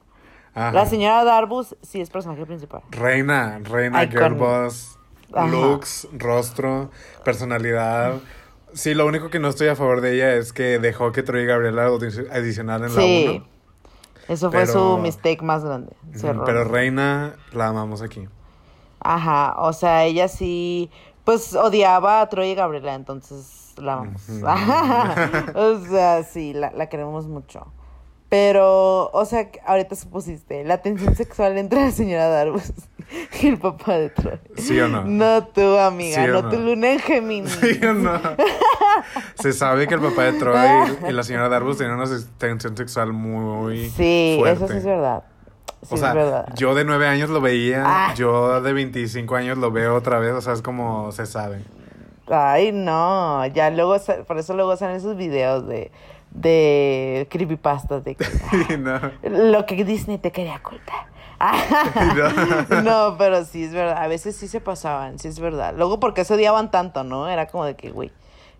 [SPEAKER 2] Ajá.
[SPEAKER 3] La señora Darbus sí es personaje principal.
[SPEAKER 2] Reina, reina,
[SPEAKER 3] Icon.
[SPEAKER 2] girl boss,
[SPEAKER 3] Ajá.
[SPEAKER 2] looks, rostro, personalidad. Sí, lo único que no estoy a favor de ella es que dejó que Troy y Gabriela adicional en
[SPEAKER 3] Sí.
[SPEAKER 2] la 1.
[SPEAKER 3] Eso fue
[SPEAKER 2] Pero-
[SPEAKER 3] su mistake más grande.
[SPEAKER 2] Pero Reina la amamos aquí.
[SPEAKER 3] Ajá, o sea, ella sí, pues odiaba a Troy y Gabriela, entonces la amamos. o sea, sí, la, la queremos mucho. Pero, o sea, ahorita supusiste, la tensión sexual entre la señora Darbus y el papá de Troy.
[SPEAKER 2] ¿Sí o no?
[SPEAKER 3] No tú, amiga,
[SPEAKER 2] ¿Sí
[SPEAKER 3] no,
[SPEAKER 2] no?
[SPEAKER 3] tu luna en Géminis.
[SPEAKER 2] ¿Sí o no? Se sabe que el papá de Troy y la señora Darbus tenían una tensión sexual muy
[SPEAKER 3] Sí,
[SPEAKER 2] fuerte.
[SPEAKER 3] eso sí es verdad. Sí,
[SPEAKER 2] o sea,
[SPEAKER 3] es verdad.
[SPEAKER 2] yo de nueve años lo veía,
[SPEAKER 3] Ah.
[SPEAKER 2] yo de 25 años lo veo otra vez, o sea, es como se sabe.
[SPEAKER 3] Ay, no, ya luego, por eso luego salen esos videos de, de creepypastas de que,
[SPEAKER 2] no.
[SPEAKER 3] lo que Disney te quería ocultar.
[SPEAKER 2] No.
[SPEAKER 3] no, pero sí es verdad, a veces sí se pasaban, sí es verdad. Luego porque se odiaban tanto, ¿no? Era como de que, güey,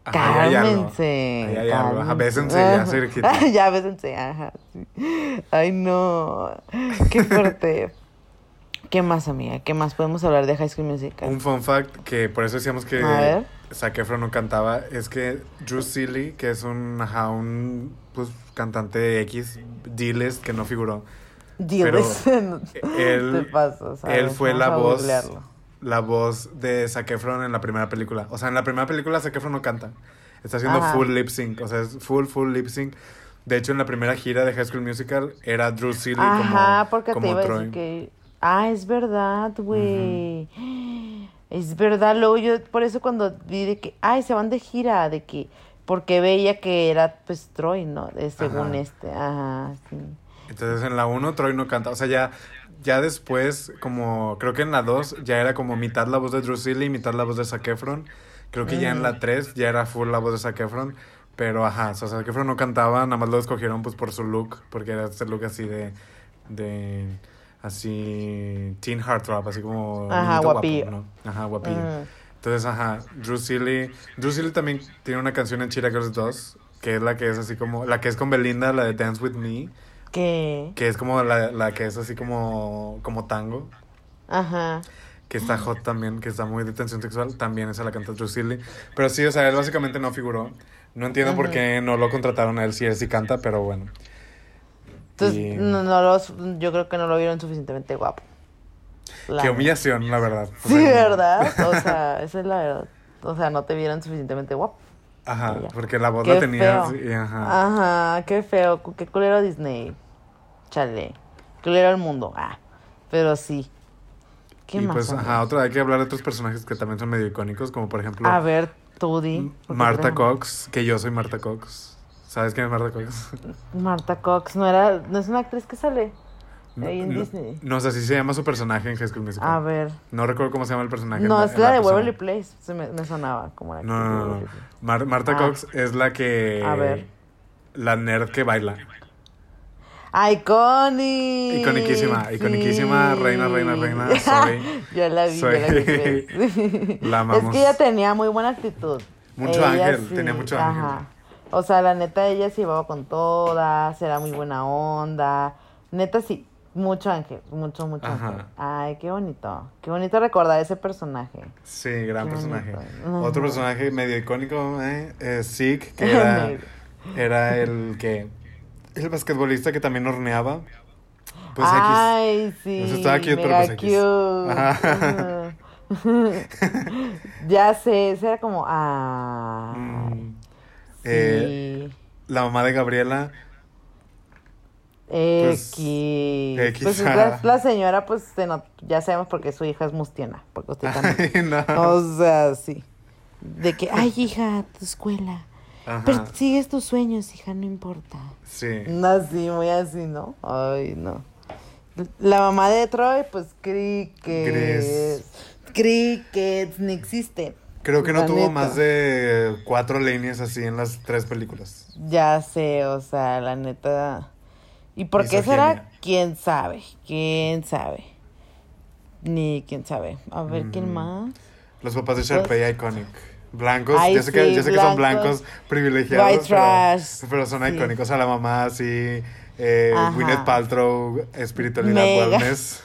[SPEAKER 3] cálmense.
[SPEAKER 2] Algo. Ajá,
[SPEAKER 3] cálmense.
[SPEAKER 2] bésense ya, cerquita.
[SPEAKER 3] ya, bésense, ajá. sí. Ay, no, qué fuerte. ¿Qué más, amiga? ¿Qué más podemos hablar de High School Musical?
[SPEAKER 2] Un fun fact que por eso decíamos que
[SPEAKER 3] A ver.
[SPEAKER 2] Zac Efron no cantaba es que Drew Seeley, que es un, ajá, un pues, cantante X, Diles, que no figuró,
[SPEAKER 3] Diles.
[SPEAKER 2] él,
[SPEAKER 3] Te pasas, ¿sabes?
[SPEAKER 2] él fue
[SPEAKER 3] Vamos
[SPEAKER 2] la
[SPEAKER 3] a
[SPEAKER 2] voz la voz de Zac Efron en la primera película. O sea, en la primera película Zac Efron no canta. Está haciendo
[SPEAKER 3] Ajá.
[SPEAKER 2] full lip sync, o sea, es full full lip sync. De hecho, en la primera gira de High School Musical era Drew Seeley
[SPEAKER 3] Ajá,
[SPEAKER 2] como,
[SPEAKER 3] porque
[SPEAKER 2] como
[SPEAKER 3] te iba a
[SPEAKER 2] Troy.
[SPEAKER 3] decir que... Ah, es verdad, güey. Es verdad, luego yo por eso cuando vi de que, ay, se van de gira, de que, porque veía que era pues Troy, ¿no? De- según
[SPEAKER 2] Ajá.
[SPEAKER 3] este, ajá, sí.
[SPEAKER 2] Entonces en la 1 Troy no canta. O sea, ya, ya después, como creo que en la 2 ya era como mitad la voz de Drew Seeley, mitad la voz de Zac Efron. Creo que ya en la 3 ya era full la voz de Zac Efron. Pero ajá, o sea, Zac Efron no cantaba, nada más lo escogieron pues por su look, porque era este look así de, de así, teen heartthrob, así como
[SPEAKER 3] Ajá,
[SPEAKER 2] niñito guapo,
[SPEAKER 3] guapillo.
[SPEAKER 2] ¿no? Ajá, guapillo.
[SPEAKER 3] Mm.
[SPEAKER 2] Entonces, ajá, Drew Seeley, Drew Seeley también tiene una canción en Cheetah Girls 2, que es la que es así como, la que es con Belinda, la de Dance With Me.
[SPEAKER 3] ¿Qué?
[SPEAKER 2] Que es como la, la que es así como, como tango.
[SPEAKER 3] Ajá.
[SPEAKER 2] Que está hot también, que está muy de tensión sexual. También esa la canta Drew Seeley. Pero sí, o sea, él básicamente no figuró. No entiendo por
[SPEAKER 3] Ujú.
[SPEAKER 2] qué no lo contrataron a él si él sí canta, pero bueno.
[SPEAKER 3] Entonces,
[SPEAKER 2] Y-
[SPEAKER 3] no, no los, yo creo que no lo vieron suficientemente guapo. La
[SPEAKER 2] Qué humillación, la verdad. O
[SPEAKER 3] Sí,
[SPEAKER 2] sea,
[SPEAKER 3] ¿verdad? O sea, esa es la verdad. O sea, no te vieron suficientemente guapo.
[SPEAKER 2] Ajá, porque la voz
[SPEAKER 3] Qué
[SPEAKER 2] la tenía. así, ajá.
[SPEAKER 3] Ajá, qué feo, qué culero Disney. Chale. Culero el mundo. Ah, pero sí. ¿Qué
[SPEAKER 2] y
[SPEAKER 3] más?
[SPEAKER 2] pues, ajá, otro, hay que hablar de otros personajes que también son medio icónicos, como por ejemplo
[SPEAKER 3] A ver, tú di. porque
[SPEAKER 2] Marta Cox, que yo soy Marta Cox. ¿Sabes quién es Marta Cox?
[SPEAKER 3] Marta Cox, no era, no es una actriz que sale
[SPEAKER 2] No,
[SPEAKER 3] ahí en
[SPEAKER 2] no-
[SPEAKER 3] Disney.
[SPEAKER 2] No sé si se llama su personaje en High School Musical.
[SPEAKER 3] A ver.
[SPEAKER 2] No recuerdo cómo se llama el personaje.
[SPEAKER 3] No,
[SPEAKER 2] en
[SPEAKER 3] es la de. Waverly Place. Se me, me sonaba como la
[SPEAKER 2] No, no, no. Mar- Marta
[SPEAKER 3] Ah.
[SPEAKER 2] Cox es la que.
[SPEAKER 3] A ver.
[SPEAKER 2] La nerd que baila.
[SPEAKER 3] Iconic.
[SPEAKER 2] Iconiquísima, iconiquísima, reina, reina, reina, soy-
[SPEAKER 3] yo la vi,
[SPEAKER 2] soy-
[SPEAKER 3] yo la vi.
[SPEAKER 2] La
[SPEAKER 3] Es
[SPEAKER 2] amamos.
[SPEAKER 3] que ella tenía muy buena actitud.
[SPEAKER 2] Mucho
[SPEAKER 3] Ella
[SPEAKER 2] ángel, tenía mucho ángel.
[SPEAKER 3] O sea, la neta, ella se llevaba con todas, era muy buena onda. Neta, sí, mucho ángel, mucho, mucho
[SPEAKER 2] Ajá.
[SPEAKER 3] ángel. Ay, qué bonito. Qué bonito recordar ese personaje.
[SPEAKER 2] Sí, gran
[SPEAKER 3] Qué
[SPEAKER 2] personaje.
[SPEAKER 3] bonito.
[SPEAKER 2] Otro personaje medio icónico, eh, es Zeke, que era, era el que. El basquetbolista que también horneaba. Pues
[SPEAKER 3] Ay, sí.
[SPEAKER 2] Eso estaba cute, pero pues X.
[SPEAKER 3] cute.
[SPEAKER 2] Ajá.
[SPEAKER 3] Ya sé, ese era como. Ah.
[SPEAKER 2] Mm, eh,
[SPEAKER 3] sí.
[SPEAKER 2] la mamá de Gabriela. pues,
[SPEAKER 3] X. Pues es
[SPEAKER 2] ajá.
[SPEAKER 3] la, la señora, pues ya sabemos porque su hija es mustiana. Porque usted también.
[SPEAKER 2] Ay, no.
[SPEAKER 3] o sea, sí. De que, ay, hija, tu escuela.
[SPEAKER 2] Ajá.
[SPEAKER 3] Persigues tus sueños, hija, no importa.
[SPEAKER 2] Sí.
[SPEAKER 3] No, así, muy así, ¿no? Ay, no. La mamá de Troy, pues crickets. Crickets, ni existe.
[SPEAKER 2] Creo que no
[SPEAKER 3] La
[SPEAKER 2] tuvo
[SPEAKER 3] neta.
[SPEAKER 2] más de cuatro líneas así en las tres películas.
[SPEAKER 3] Ya sé, o sea, la neta. ¿Y por qué será? ¿Quién sabe? ¿Quién sabe? Ni quién sabe. A ver, ¿quién
[SPEAKER 2] Mm.
[SPEAKER 3] más?
[SPEAKER 2] Los papás de Sharpay Iconic. Blancos,
[SPEAKER 3] Ay,
[SPEAKER 2] yo sé, que,
[SPEAKER 3] sí,
[SPEAKER 2] yo sé que son
[SPEAKER 3] blancos.
[SPEAKER 2] privilegiados,
[SPEAKER 3] White
[SPEAKER 2] pero,
[SPEAKER 3] trash,
[SPEAKER 2] pero son
[SPEAKER 3] sí.
[SPEAKER 2] icónicos. O sea, la mamá así, eh. Gwyneth Paltrow, espiritualidad
[SPEAKER 3] Mega.
[SPEAKER 2] wellness.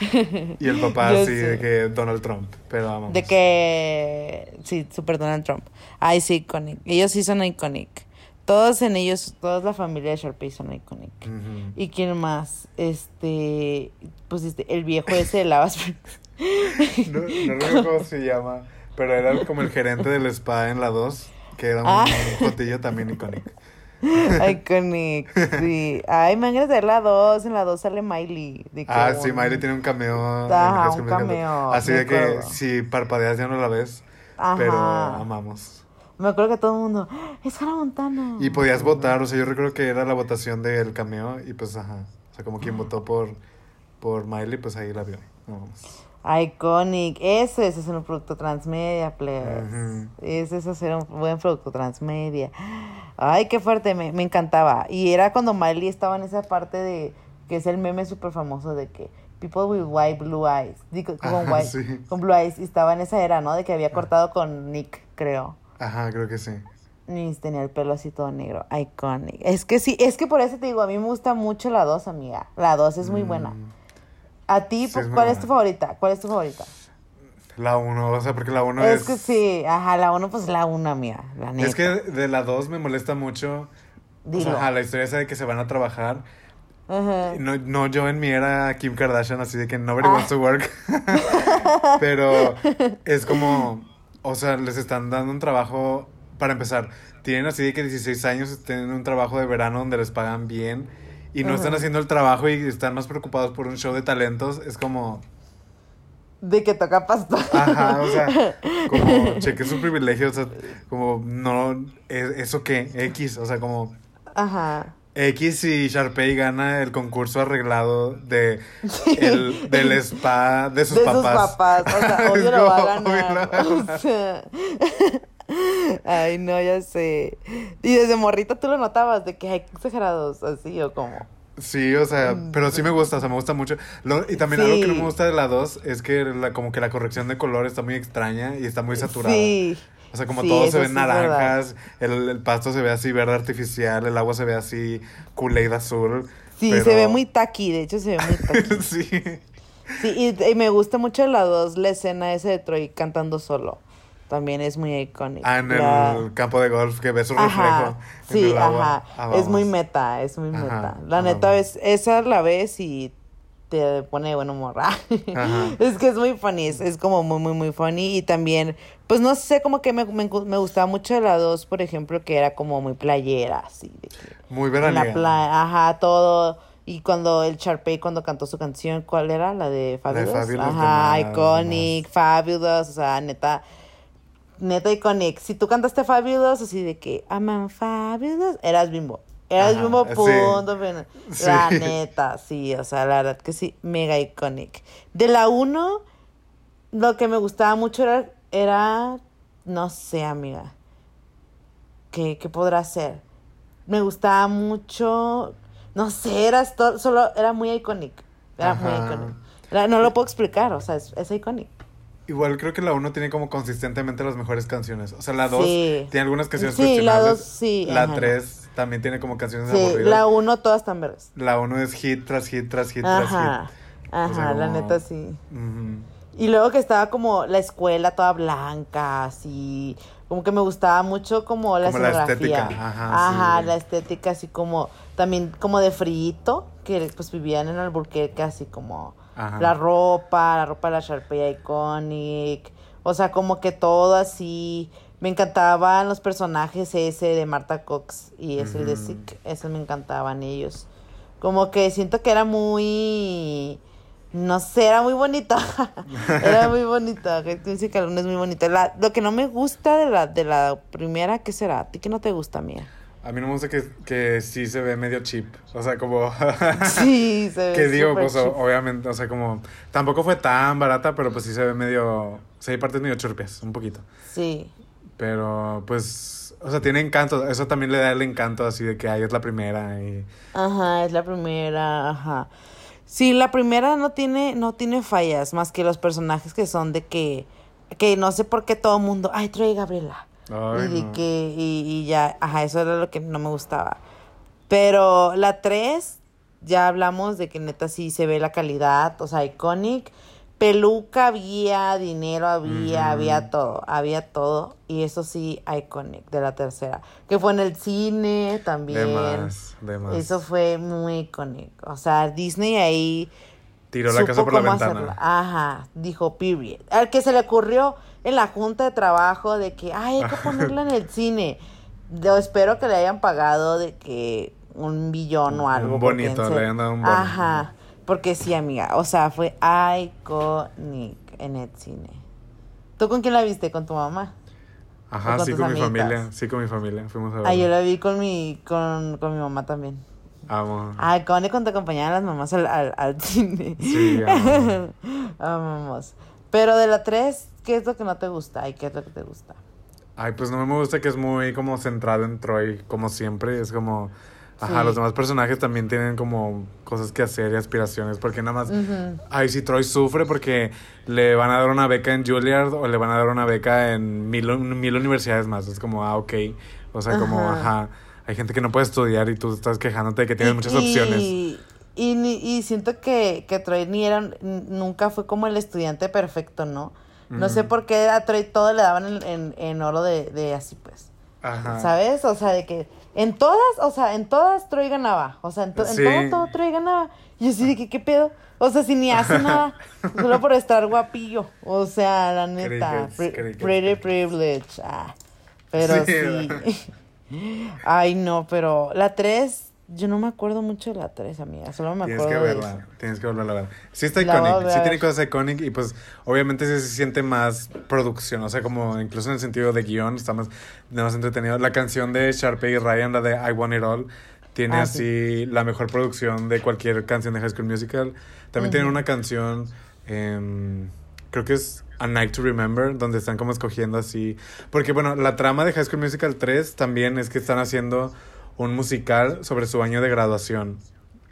[SPEAKER 2] y el papá así de que Donald Trump, pero amamos.
[SPEAKER 3] De que. Sí, super Donald Trump. Ay, sí, iconic. Ellos sí son iconic. Todos en ellos, toda la familia de Sharpay son iconic. ¿Y quién más? Este. Pues este, el viejo ese de Lavas.
[SPEAKER 2] No, no recuerdo cómo se llama, pero era como el gerente del spa en la 2, que era un
[SPEAKER 3] Ah.
[SPEAKER 2] jotillo también icónico.
[SPEAKER 3] Iconic, sí. Ay, me van a hacer la 2. En la 2 sale Miley. de que
[SPEAKER 2] Ah, sí, Miley tiene un cameo.
[SPEAKER 3] Ajá, un cameo,
[SPEAKER 2] Así de que
[SPEAKER 3] acuerdo.
[SPEAKER 2] si parpadeas ya no la ves,
[SPEAKER 3] Ajá.
[SPEAKER 2] pero amamos.
[SPEAKER 3] Me acuerdo que todo el mundo, "¡Ah, es Hannah Montana.
[SPEAKER 2] Y podías votar, o sea, yo recuerdo que era la votación del cameo y pues, ajá. O sea, como quien votó por, por Miley, pues ahí la vio. Mames.
[SPEAKER 3] Iconic. Ese, ese es un producto transmedia, plebes.
[SPEAKER 2] Ujú.
[SPEAKER 3] Ese es hacer un buen producto transmedia. Ay, qué fuerte, me, me encantaba. Y era cuando Miley estaba en esa parte de que es el meme súper famoso de que people with white blue eyes. Digo, con,
[SPEAKER 2] Ajá,
[SPEAKER 3] white,
[SPEAKER 2] sí.
[SPEAKER 3] con blue eyes. Y estaba en esa era, ¿no? De que había cortado con Nick, creo.
[SPEAKER 2] Ajá, creo que sí.
[SPEAKER 3] Ni tenía el pelo así todo negro. Iconic. Es que sí, es que por eso te digo, a mí me gusta mucho la 2, amiga. La 2 es muy buena. A ti,
[SPEAKER 2] Sí, es muy
[SPEAKER 3] ¿cuál es tu favorita? ¿Cuál es tu favorita?
[SPEAKER 2] La 1, o sea, porque la 1
[SPEAKER 3] es,
[SPEAKER 2] es...
[SPEAKER 3] que sí, ajá, la 1 pues la 1, mía, la neta.
[SPEAKER 2] Es que de la 2 me molesta mucho. O
[SPEAKER 3] Dilo.
[SPEAKER 2] sea, ajá, la historia esa de que se van a trabajar.
[SPEAKER 3] Ajá.
[SPEAKER 2] No, no yo en mi era Kim Kardashian, así de que nobody
[SPEAKER 3] Ah.
[SPEAKER 2] wants to work. Pero es como, o sea, les están dando un trabajo, para empezar, tienen así de que 16 años, tienen un trabajo de verano donde les pagan bien y no están haciendo el trabajo y están más preocupados por un show de talentos. Es como,
[SPEAKER 3] De que toca pastor.
[SPEAKER 2] ajá, o sea, como cheque su privilegio, o sea, como, no, ¿es- ¿eso qué? X, o sea, como...
[SPEAKER 3] Ajá.
[SPEAKER 2] X y Sharpay gana el concurso arreglado de el, del spa de sus
[SPEAKER 3] de
[SPEAKER 2] papás.
[SPEAKER 3] sus papás. O sea, obvio lo va a ganar. O sea. Ay, no, ya sé. Y desde morrita tú lo notabas de que hay exagerados así o como.
[SPEAKER 2] Sí, o sea, pero sí me gusta, o sea, me gusta mucho. Lo- y también
[SPEAKER 3] Mm. Sí.
[SPEAKER 2] algo que no me gusta de la 2 es que la, como que la corrección de color está muy extraña y está muy saturada.
[SPEAKER 3] Sí.
[SPEAKER 2] O sea, como
[SPEAKER 3] Sí,
[SPEAKER 2] todo se ve
[SPEAKER 3] sí
[SPEAKER 2] naranjas, el, el pasto se ve así verde artificial, el agua se ve así Kool-Aid azul.
[SPEAKER 3] Sí,
[SPEAKER 2] pero-
[SPEAKER 3] se ve muy taqui, de hecho se ve muy taqui.
[SPEAKER 2] sí.
[SPEAKER 3] Sí, y, y me gusta mucho la dos, la escena esa de Troy cantando solo. También es muy icónica.
[SPEAKER 2] Ah, en
[SPEAKER 3] La-
[SPEAKER 2] el campo de golf que ve su
[SPEAKER 3] Ajá,
[SPEAKER 2] reflejo. en
[SPEAKER 3] sí,
[SPEAKER 2] el agua.
[SPEAKER 3] ajá.
[SPEAKER 2] Ah,
[SPEAKER 3] es muy meta, es muy
[SPEAKER 2] Ajá,
[SPEAKER 3] meta. La
[SPEAKER 2] ah,
[SPEAKER 3] neta,
[SPEAKER 2] vamos.
[SPEAKER 3] ves, esa la ves y te pone de buen humor.
[SPEAKER 2] Ajá.
[SPEAKER 3] Es que es muy funny, es, es como muy, muy, muy funny. Y también, pues no sé, como que me, me, me gustaba mucho la dos, por ejemplo, que era como muy playera, así. De que
[SPEAKER 2] Muy veraniega.
[SPEAKER 3] la playa, ajá, todo. Y cuando el Sharpay, cuando cantó su canción, ¿cuál era? La de Fabulous.
[SPEAKER 2] Fabulous,
[SPEAKER 3] ajá,
[SPEAKER 2] de
[SPEAKER 3] Iconic, Fabulous, o sea, neta. Neta Iconic. Si tú cantaste Fabulous, así de que aman Fabulous, eras bimbo. Eras
[SPEAKER 2] Ajá,
[SPEAKER 3] bimbo, punto. fin. La
[SPEAKER 2] Sí.
[SPEAKER 3] neta, sí, o sea, la verdad que sí, mega iconic. De la 1, lo que me gustaba mucho era, era no sé, amiga. ¿Qué, qué podrá ser? Me gustaba mucho, no sé, era solo, era muy iconic. Era muy iconic. Era- no lo puedo explicar, o sea, es, es iconic.
[SPEAKER 2] Igual creo que la 1 tiene como consistentemente las mejores canciones. O sea, la 2
[SPEAKER 3] Sí.
[SPEAKER 2] tiene algunas canciones
[SPEAKER 3] Sí, la dos, sí,
[SPEAKER 2] La
[SPEAKER 3] ajá.
[SPEAKER 2] 3 también tiene como canciones
[SPEAKER 3] Sí,
[SPEAKER 2] aburridas.
[SPEAKER 3] la 1 todas están verdes.
[SPEAKER 2] La 1 es hit tras hit tras hit tras
[SPEAKER 3] Ajá, ajá,
[SPEAKER 2] O sea,
[SPEAKER 3] la neta sí.
[SPEAKER 2] hit.
[SPEAKER 3] Y luego que estaba como la escuela toda blanca, así, como que me gustaba mucho como la
[SPEAKER 2] Como la
[SPEAKER 3] escenografía.
[SPEAKER 2] estética, ajá,
[SPEAKER 3] Ajá,
[SPEAKER 2] sí.
[SPEAKER 3] la estética así como, también como de frito, que pues vivían en Alburquerque así como
[SPEAKER 2] Ajá.
[SPEAKER 3] la ropa, la ropa de la Sharpay Iconic, o sea, como que todo así. Me encantaban los personajes ese de Marta Cox y ese de. Sick, esos me encantaban ellos. Como que siento que era muy... No sé, era muy bonita. era muy bonita. 1 es muy bonita. La- lo que no me gusta de la, de la primera, ¿qué será? ¿A ti qué no te gusta, mía?
[SPEAKER 2] A mí no me gusta que, que sí se ve medio cheap. O sea, como.
[SPEAKER 3] Sí, se ve
[SPEAKER 2] que digo, pues
[SPEAKER 3] cheap.
[SPEAKER 2] obviamente, o sea, como. Tampoco fue tan barata, pero pues sí se ve medio. O sea, hay partes medio churpias, un poquito.
[SPEAKER 3] Sí.
[SPEAKER 2] Pero pues. O sea, tiene encanto. Eso también le da el encanto así de que ahí es la primera. Y.
[SPEAKER 3] Ajá, es la primera, ajá. Sí, la primera no tiene, no tiene fallas, más que los personajes que son de que, que no sé por qué todo el mundo, ay, trae Gabriela.
[SPEAKER 2] Ay,
[SPEAKER 3] y
[SPEAKER 2] no.
[SPEAKER 3] que, y, y ya, ajá, eso era lo que no me gustaba. Pero la 3, ya hablamos de que neta sí se ve la calidad, o sea, iconic. Peluca había, dinero había, había todo, había todo. Y eso sí, iconic de la tercera. Que fue en el cine también.
[SPEAKER 2] De más, de más.
[SPEAKER 3] Eso fue muy icónico. O sea, Disney ahí
[SPEAKER 2] Tiró la
[SPEAKER 3] supo
[SPEAKER 2] casa por la ventana.
[SPEAKER 3] hacerla. Ajá, dijo period. Al que se le ocurrió en la junta de trabajo de que, ay, hay que ponerla en el cine. Yo espero que le hayan pagado de que un billón o
[SPEAKER 2] Un
[SPEAKER 3] algo. porque
[SPEAKER 2] bonito, le hayan dado un bono.
[SPEAKER 3] Ajá, porque sí, amiga. O sea, fue iconic en el cine. ¿Tú con quién la viste? ¿Con tu mamá?
[SPEAKER 2] Ajá,
[SPEAKER 3] ¿O con
[SPEAKER 2] sí, con mi familia. Sí, con mi familia. Fuimos a verla.
[SPEAKER 3] Ah, yo la vi con mi, con, con mi mamá también.
[SPEAKER 2] Amo.
[SPEAKER 3] Ay, Connie cuando acompañaban las mamás al, al, al cine.
[SPEAKER 2] Sí.
[SPEAKER 3] Amamos. Pero de la 3, ¿qué es lo que no te gusta y qué es lo que te gusta?
[SPEAKER 2] Ay, pues no me gusta que es muy como centrado en Troy, como siempre. Es como. Ajá,
[SPEAKER 3] Sí.
[SPEAKER 2] los demás personajes también tienen como cosas que hacer y aspiraciones. Porque nada más.
[SPEAKER 3] Ujú.
[SPEAKER 2] Ay, si Troy sufre porque le van a dar una beca en Juilliard o le van a dar una beca en mil, mil universidades más. Es como, ah, ok. O sea, como,
[SPEAKER 3] Ajá.
[SPEAKER 2] ajá. Hay gente que no puede estudiar y tú estás quejándote de que tienes
[SPEAKER 3] Y-
[SPEAKER 2] muchas opciones.
[SPEAKER 3] Y, ni- y siento que, que Troy ni era, nunca fue como el estudiante perfecto, ¿no? No sé por qué a Troy todo le daban en, en, en oro de, de así, pues.
[SPEAKER 2] Ajá.
[SPEAKER 3] ¿Sabes? O sea, de que en todas, o sea, en todas Troy ganaba. O sea, en, to- en todo, todo Troy ganaba. Y yo sí de que, ¿qué pedo? O sea, si ni hace nada, solo por estar guapillo. O sea, la neta,
[SPEAKER 2] Crickets, crickets,
[SPEAKER 3] pretty
[SPEAKER 2] crickets.
[SPEAKER 3] privilege. Ah, pero
[SPEAKER 2] Sí,
[SPEAKER 3] sí. Ay, no, pero la 3, yo no me acuerdo mucho de la 3, amiga. Solo me
[SPEAKER 2] Tienes
[SPEAKER 3] acuerdo
[SPEAKER 2] que
[SPEAKER 3] de
[SPEAKER 2] verla, tienes que verla, la verdad. Sí está icónica, sí tiene cosas icónicas y pues obviamente sí se siente más producción, o sea, como incluso en el sentido de guion está más, más entretenido. La canción de Sharpay y Ryan, la de I Want It All, tiene
[SPEAKER 3] Ah,
[SPEAKER 2] así la mejor producción de cualquier canción de High School Musical. También tienen
[SPEAKER 3] Ujú.
[SPEAKER 2] una canción, em, creo que es A Night to Remember, donde están como escogiendo así. Porque bueno, la trama de High School Musical 3 también es que están haciendo un musical sobre su año de graduación.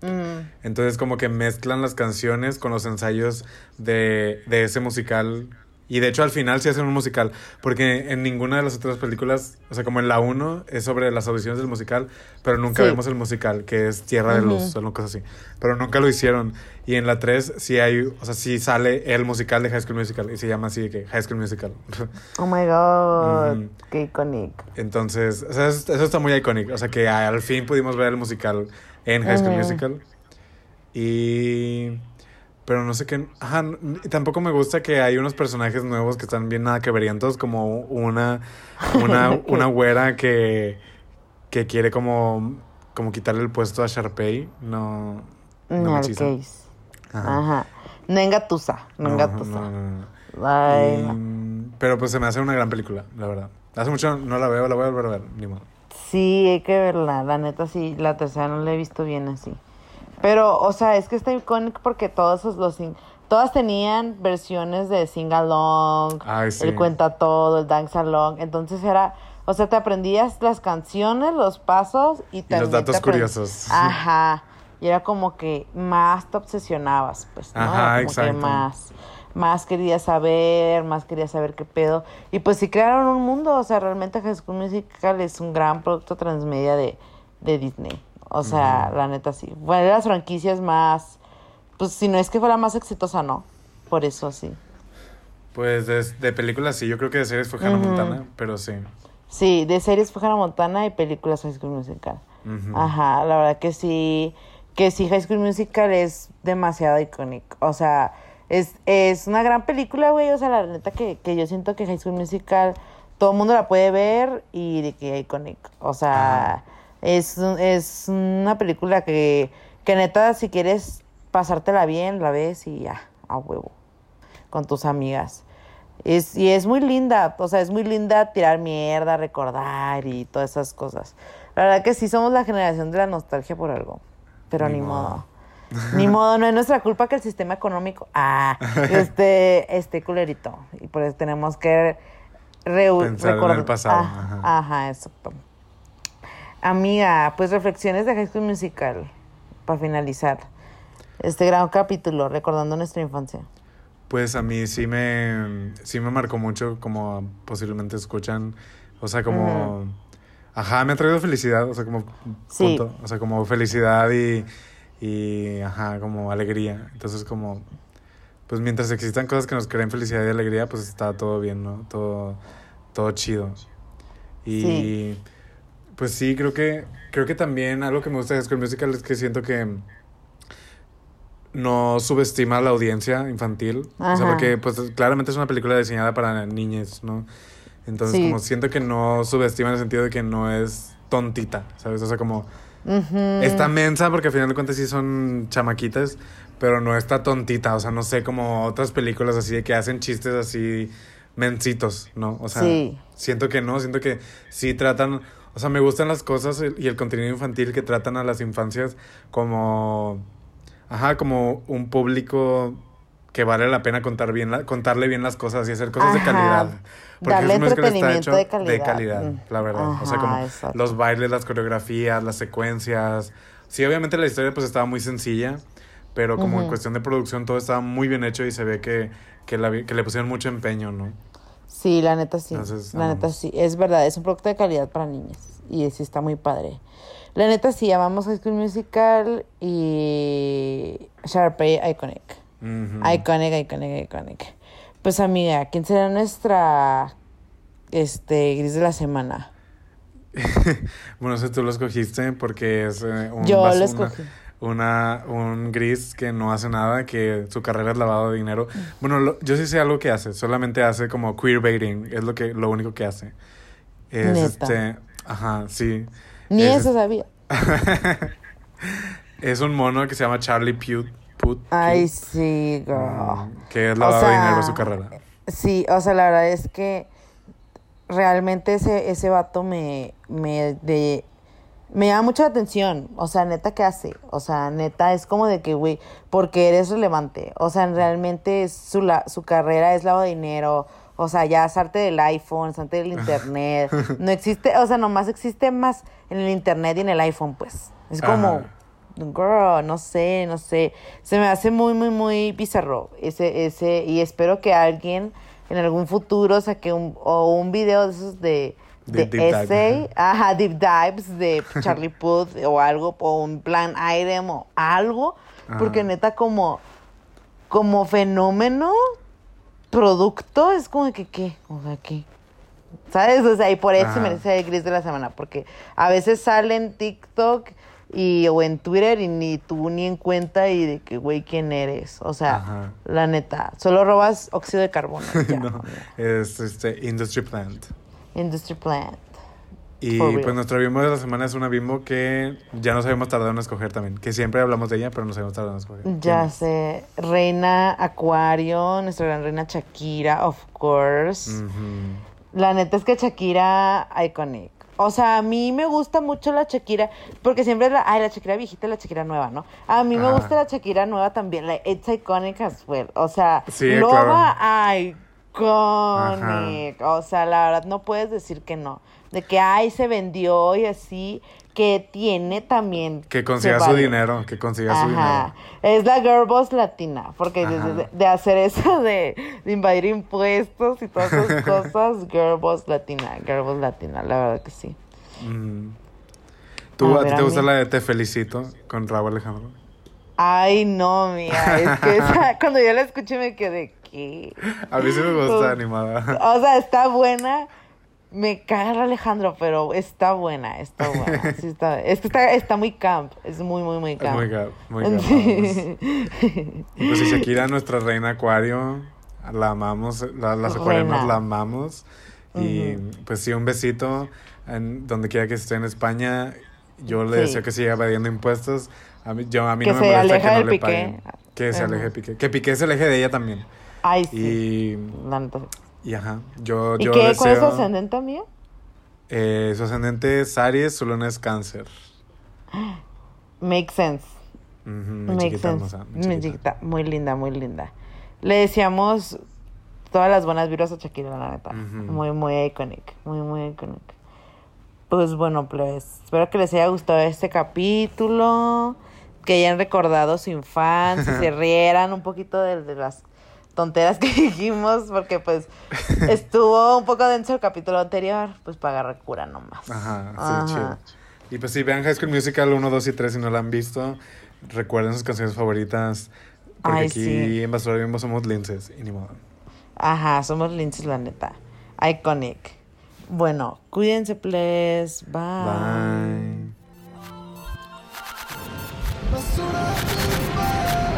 [SPEAKER 3] Mm,
[SPEAKER 2] Entonces como que mezclan las canciones con los ensayos de, de ese musical. Y de hecho al final sí hacen un musical. Porque en ninguna de las otras películas, o sea, como en la 1 es sobre las audiciones del musical, pero nunca
[SPEAKER 3] Sí.
[SPEAKER 2] vemos el musical, que es Tierra de Luz, o cosas así. Pero nunca lo hicieron. Y en la 3 sí hay, o sea, sí sale el musical de High School Musical. Y se llama así de que High School Musical.
[SPEAKER 3] Oh my god, qué icónico.
[SPEAKER 2] Entonces, o sea, eso, eso está muy icónico. O sea, que al fin pudimos ver el musical en High School
[SPEAKER 3] Ujú.
[SPEAKER 2] Musical. Y... Pero no sé qué... Ajá, tampoco me gusta que hay unos personajes nuevos que están bien nada que verientos, como una... Una, una güera que... Que quiere como... Como quitarle el puesto a Sharpay. No... No me.
[SPEAKER 3] Narcase.
[SPEAKER 2] Ajá.
[SPEAKER 3] Ajá. No engatusa, no
[SPEAKER 2] No,
[SPEAKER 3] engatusa.
[SPEAKER 2] no, no, no. Pero pues se me hace una gran película, la verdad. Hace mucho no la veo, la voy a volver a ver, ni modo.
[SPEAKER 3] Sí, hay que verla. La neta, sí, la tercera no la he visto bien así. Pero, o sea, es que está icónico porque todos esos los todas tenían versiones de sing along,
[SPEAKER 2] Ay, sí.
[SPEAKER 3] el cuenta todo, el dance along. Entonces era, o sea, te aprendías las canciones, los pasos y,
[SPEAKER 2] Y
[SPEAKER 3] también
[SPEAKER 2] los
[SPEAKER 3] te
[SPEAKER 2] datos
[SPEAKER 3] aprend-
[SPEAKER 2] curiosos.
[SPEAKER 3] Ajá. Y era como que más te obsesionabas, pues, ¿no?
[SPEAKER 2] Ajá,
[SPEAKER 3] como
[SPEAKER 2] exacto.
[SPEAKER 3] que más, más querías saber, más querías saber qué pedo. Y pues sí crearon un mundo, o sea, realmente High School Musical es un gran producto transmedia de, de Disney. O sea, la neta sí. Fue de las franquicias más, pues si no es que fue la más exitosa, no. Por eso sí.
[SPEAKER 2] Pues de, de películas sí, yo creo que de series fue Hannah. Montana, pero sí.
[SPEAKER 3] Sí, de series fue Hannah Montana y películas High School Musical. Ajá, la verdad que sí, que sí, High School Musical es demasiado icónico. O sea, es, es una gran película, güey. O sea, la neta que, que yo siento que High School Musical todo el mundo la puede ver y de que icónico. O sea, es, es una película que, que neta, si quieres pasártela bien, la ves y ya, a huevo, con tus amigas. Es, y es muy linda, o sea, es muy linda tirar mierda, recordar y todas esas cosas. La verdad que sí somos la generación de la nostalgia por algo, pero
[SPEAKER 2] Ni
[SPEAKER 3] ni,
[SPEAKER 2] modo.
[SPEAKER 3] modo. Ni modo, no es nuestra culpa que el sistema económico, ah, este, esté culerito. Y por eso tenemos que reu-
[SPEAKER 2] Pensar en
[SPEAKER 3] recordar-
[SPEAKER 2] el pasado,
[SPEAKER 3] Ah,
[SPEAKER 2] ajá.
[SPEAKER 3] ajá, exacto. Amiga, pues reflexiones de High School Musical, para finalizar este gran capítulo, recordando nuestra infancia.
[SPEAKER 2] Pues a mí sí me, sí me marcó mucho, como posiblemente escuchan, o sea, como, ajá, me ha traído felicidad, o sea, como
[SPEAKER 3] Sí.
[SPEAKER 2] punto, o sea, como felicidad y, y, ajá, como alegría. Entonces, como, pues mientras existan cosas que nos creen felicidad y alegría, pues está todo bien, ¿no? Todo, todo chido. Y,
[SPEAKER 3] Sí.
[SPEAKER 2] Pues sí, creo que, creo que también algo que me gusta de High School Musical es que siento que no subestima a la audiencia infantil. O sea, porque pues claramente es una película diseñada para niñas, ¿no? Entonces
[SPEAKER 3] Sí.
[SPEAKER 2] como siento que no subestima en el sentido de que no es tontita, ¿sabes? O sea, como
[SPEAKER 3] Ujú.
[SPEAKER 2] está mensa porque al final de cuentas sí son chamaquitas, pero no está tontita, o sea, no sé, como otras películas así de que hacen chistes así mencitos, ¿no? O sea,
[SPEAKER 3] Sí.
[SPEAKER 2] siento que no, siento que sí tratan, o sea, me gustan las cosas y el contenido infantil que tratan a las infancias como, ajá, como un público que vale la pena contar bien la- contarle bien las cosas y hacer cosas de calidad.
[SPEAKER 3] Darle
[SPEAKER 2] música está
[SPEAKER 3] entretenimiento de
[SPEAKER 2] de
[SPEAKER 3] calidad.
[SPEAKER 2] calidad,
[SPEAKER 3] Mm.
[SPEAKER 2] la verdad. o sea, como
[SPEAKER 3] exacto.
[SPEAKER 2] los bailes, las coreografías, las secuencias. Sí, obviamente la historia pues estaba muy sencilla, pero como en cuestión de producción todo estaba muy bien hecho y se ve que, que, la vi- que le pusieron mucho empeño, ¿no?
[SPEAKER 3] Sí, la neta sí.
[SPEAKER 2] Entonces,
[SPEAKER 3] la neta sí. Es verdad, es un producto de calidad para niños. Y sí está muy padre. La neta sí, amamos High School Musical y Sharpay Iconic.
[SPEAKER 2] Ujú.
[SPEAKER 3] Iconic, iconic, iconic. Pues amiga, ¿quién será nuestra este gris de la semana?
[SPEAKER 2] Bueno, ese tú lo escogiste porque es eh, un,
[SPEAKER 3] Yo lo escogí.
[SPEAKER 2] Una, un gris que no hace nada, que su carrera es lavado de dinero. Bueno, lo- yo sí sé algo que hace, solamente hace como queerbaiting, es lo que lo único que hace. Es este, ajá, sí.
[SPEAKER 3] Ni
[SPEAKER 2] Es-
[SPEAKER 3] eso sabía.
[SPEAKER 2] Es un mono que se llama Charlie Pute. Pute
[SPEAKER 3] Ay,
[SPEAKER 2] Pute,
[SPEAKER 3] sí, girl.
[SPEAKER 2] mm, que es
[SPEAKER 3] O
[SPEAKER 2] lavado de dinero su carrera.
[SPEAKER 3] Sí, o sea, la verdad es que realmente ese, ese vato me, me, de, me llama mucha atención. O sea, neta, ¿qué hace? O sea, neta, es como de que, güey, porque eres relevante. O sea, realmente es su, la, su carrera es lavado de dinero. O sea, ya sarte del iPhone, sarte del internet. No existe, o sea, nomás existe más en el internet y en el iPhone, pues. Es como. Girl, no sé, no sé. Se me hace muy, muy, muy bizarro ese, ese, y espero que alguien en algún futuro saque un, o un video de esos de,
[SPEAKER 2] De
[SPEAKER 3] de,
[SPEAKER 2] deep dive,
[SPEAKER 3] essay, ajá, deep dives de Charlie Puth o algo, o un plan item o algo, porque
[SPEAKER 2] Ajá.
[SPEAKER 3] neta como, como fenómeno, producto, es como que, ¿qué? O sea, ¿qué? ¿Sabes? O sea, y por eso
[SPEAKER 2] Ajá.
[SPEAKER 3] merece el gris de la semana, porque a veces sale en TikTok y, o en Twitter y ni tú ni en cuenta y de que, güey, ¿quién eres? O sea,
[SPEAKER 2] Ajá.
[SPEAKER 3] la neta, solo robas óxido de carbono. ya,
[SPEAKER 2] no, es este Industry Plant.
[SPEAKER 3] Industry Plant.
[SPEAKER 2] Y pues nuestra bimbo de la semana es una bimbo que ya nos habíamos tardado en escoger también. Que siempre hablamos de ella, pero nos habíamos tardado en escoger. ¿Quién
[SPEAKER 3] Ya sé, Reina Acuario, nuestra gran reina Shakira, of course. La neta es que Shakira, iconic. O sea, a mí me gusta mucho la Shakira, porque siempre es la, ay, la Shakira viejita y la Shakira nueva, ¿no? A mí me gusta la Shakira nueva también, la It's Iconic as well. O sea,
[SPEAKER 2] Sí,
[SPEAKER 3] Loba Iconic. O sea, la verdad no puedes decir que no. De que, ay, se vendió y así, que tiene también.
[SPEAKER 2] Que consiga su dinero, que consiga su
[SPEAKER 3] Ajá.
[SPEAKER 2] dinero.
[SPEAKER 3] Es la girl boss latina, porque de,
[SPEAKER 2] Ajá.
[SPEAKER 3] hacer eso de, de invadir impuestos y todas esas cosas, girl boss latina, girl boss latina, la verdad que sí.
[SPEAKER 2] Mm. ¿Tú,
[SPEAKER 3] A
[SPEAKER 2] a,
[SPEAKER 3] ver,
[SPEAKER 2] ti
[SPEAKER 3] a
[SPEAKER 2] te gusta
[SPEAKER 3] mí-
[SPEAKER 2] la de Te Felicito con Raúl Alejandro?
[SPEAKER 3] Ay, no, mía, es que esa- cuando yo la escuché me quedé,
[SPEAKER 2] A mí sí me gusta
[SPEAKER 3] Pues,
[SPEAKER 2] animada.
[SPEAKER 3] O sea, está buena. Me caga Alejandro, pero está buena, está buena. Sí está, es que está, está muy camp, es muy, muy, muy
[SPEAKER 2] Es
[SPEAKER 3] camp.
[SPEAKER 2] muy gap, muy vamos. Y pues y Shakira, nuestra reina acuario, la amamos, la- las acuarianas la amamos. Y pues sí, un besito en donde quiera que esté en España. Yo le
[SPEAKER 3] Sí.
[SPEAKER 2] deseo que siga evadiendo impuestos. A mí, yo, a mí
[SPEAKER 3] Que
[SPEAKER 2] no me molesta que no le
[SPEAKER 3] Piqué.
[SPEAKER 2] paguen. Que se aleje Piqué. Que Piqué se aleje de ella también.
[SPEAKER 3] Ay, sí.
[SPEAKER 2] Y,
[SPEAKER 3] la neta.
[SPEAKER 2] y ajá, yo,
[SPEAKER 3] ¿Y
[SPEAKER 2] yo
[SPEAKER 3] qué? ¿Cuál es su
[SPEAKER 2] deseo...
[SPEAKER 3] ascendente, amigo?
[SPEAKER 2] eh, su ascendente es Aries, su luna es Cáncer.
[SPEAKER 3] Make sense.
[SPEAKER 2] Mi
[SPEAKER 3] Makes
[SPEAKER 2] chiquita
[SPEAKER 3] sense.
[SPEAKER 2] hermosa, Mi chiquita.
[SPEAKER 3] chiquita, muy linda, muy linda. Le decíamos todas las buenas vibras a Shakira, la neta. Muy, muy iconic. Muy, muy iconic. Pues bueno, pues espero que les haya gustado este capítulo. Que hayan recordado su infancia, se rieran un poquito de, de las tonteras que dijimos, porque pues estuvo un poco denso el capítulo anterior, pues para agarrar cura nomás.
[SPEAKER 2] Ajá, sí,
[SPEAKER 3] Ajá.
[SPEAKER 2] chido. Y pues si vean High School Musical 1, 2 y 3 si no la han visto, recuerden sus canciones favoritas. Porque
[SPEAKER 3] Ay,
[SPEAKER 2] aquí
[SPEAKER 3] sí.
[SPEAKER 2] en Basura Bimbo somos linces y ni modo.
[SPEAKER 3] Ajá, somos linces, la neta. Iconic. Bueno, cuídense, please. Bye.
[SPEAKER 2] Bye.
[SPEAKER 1] Basura Bimbo.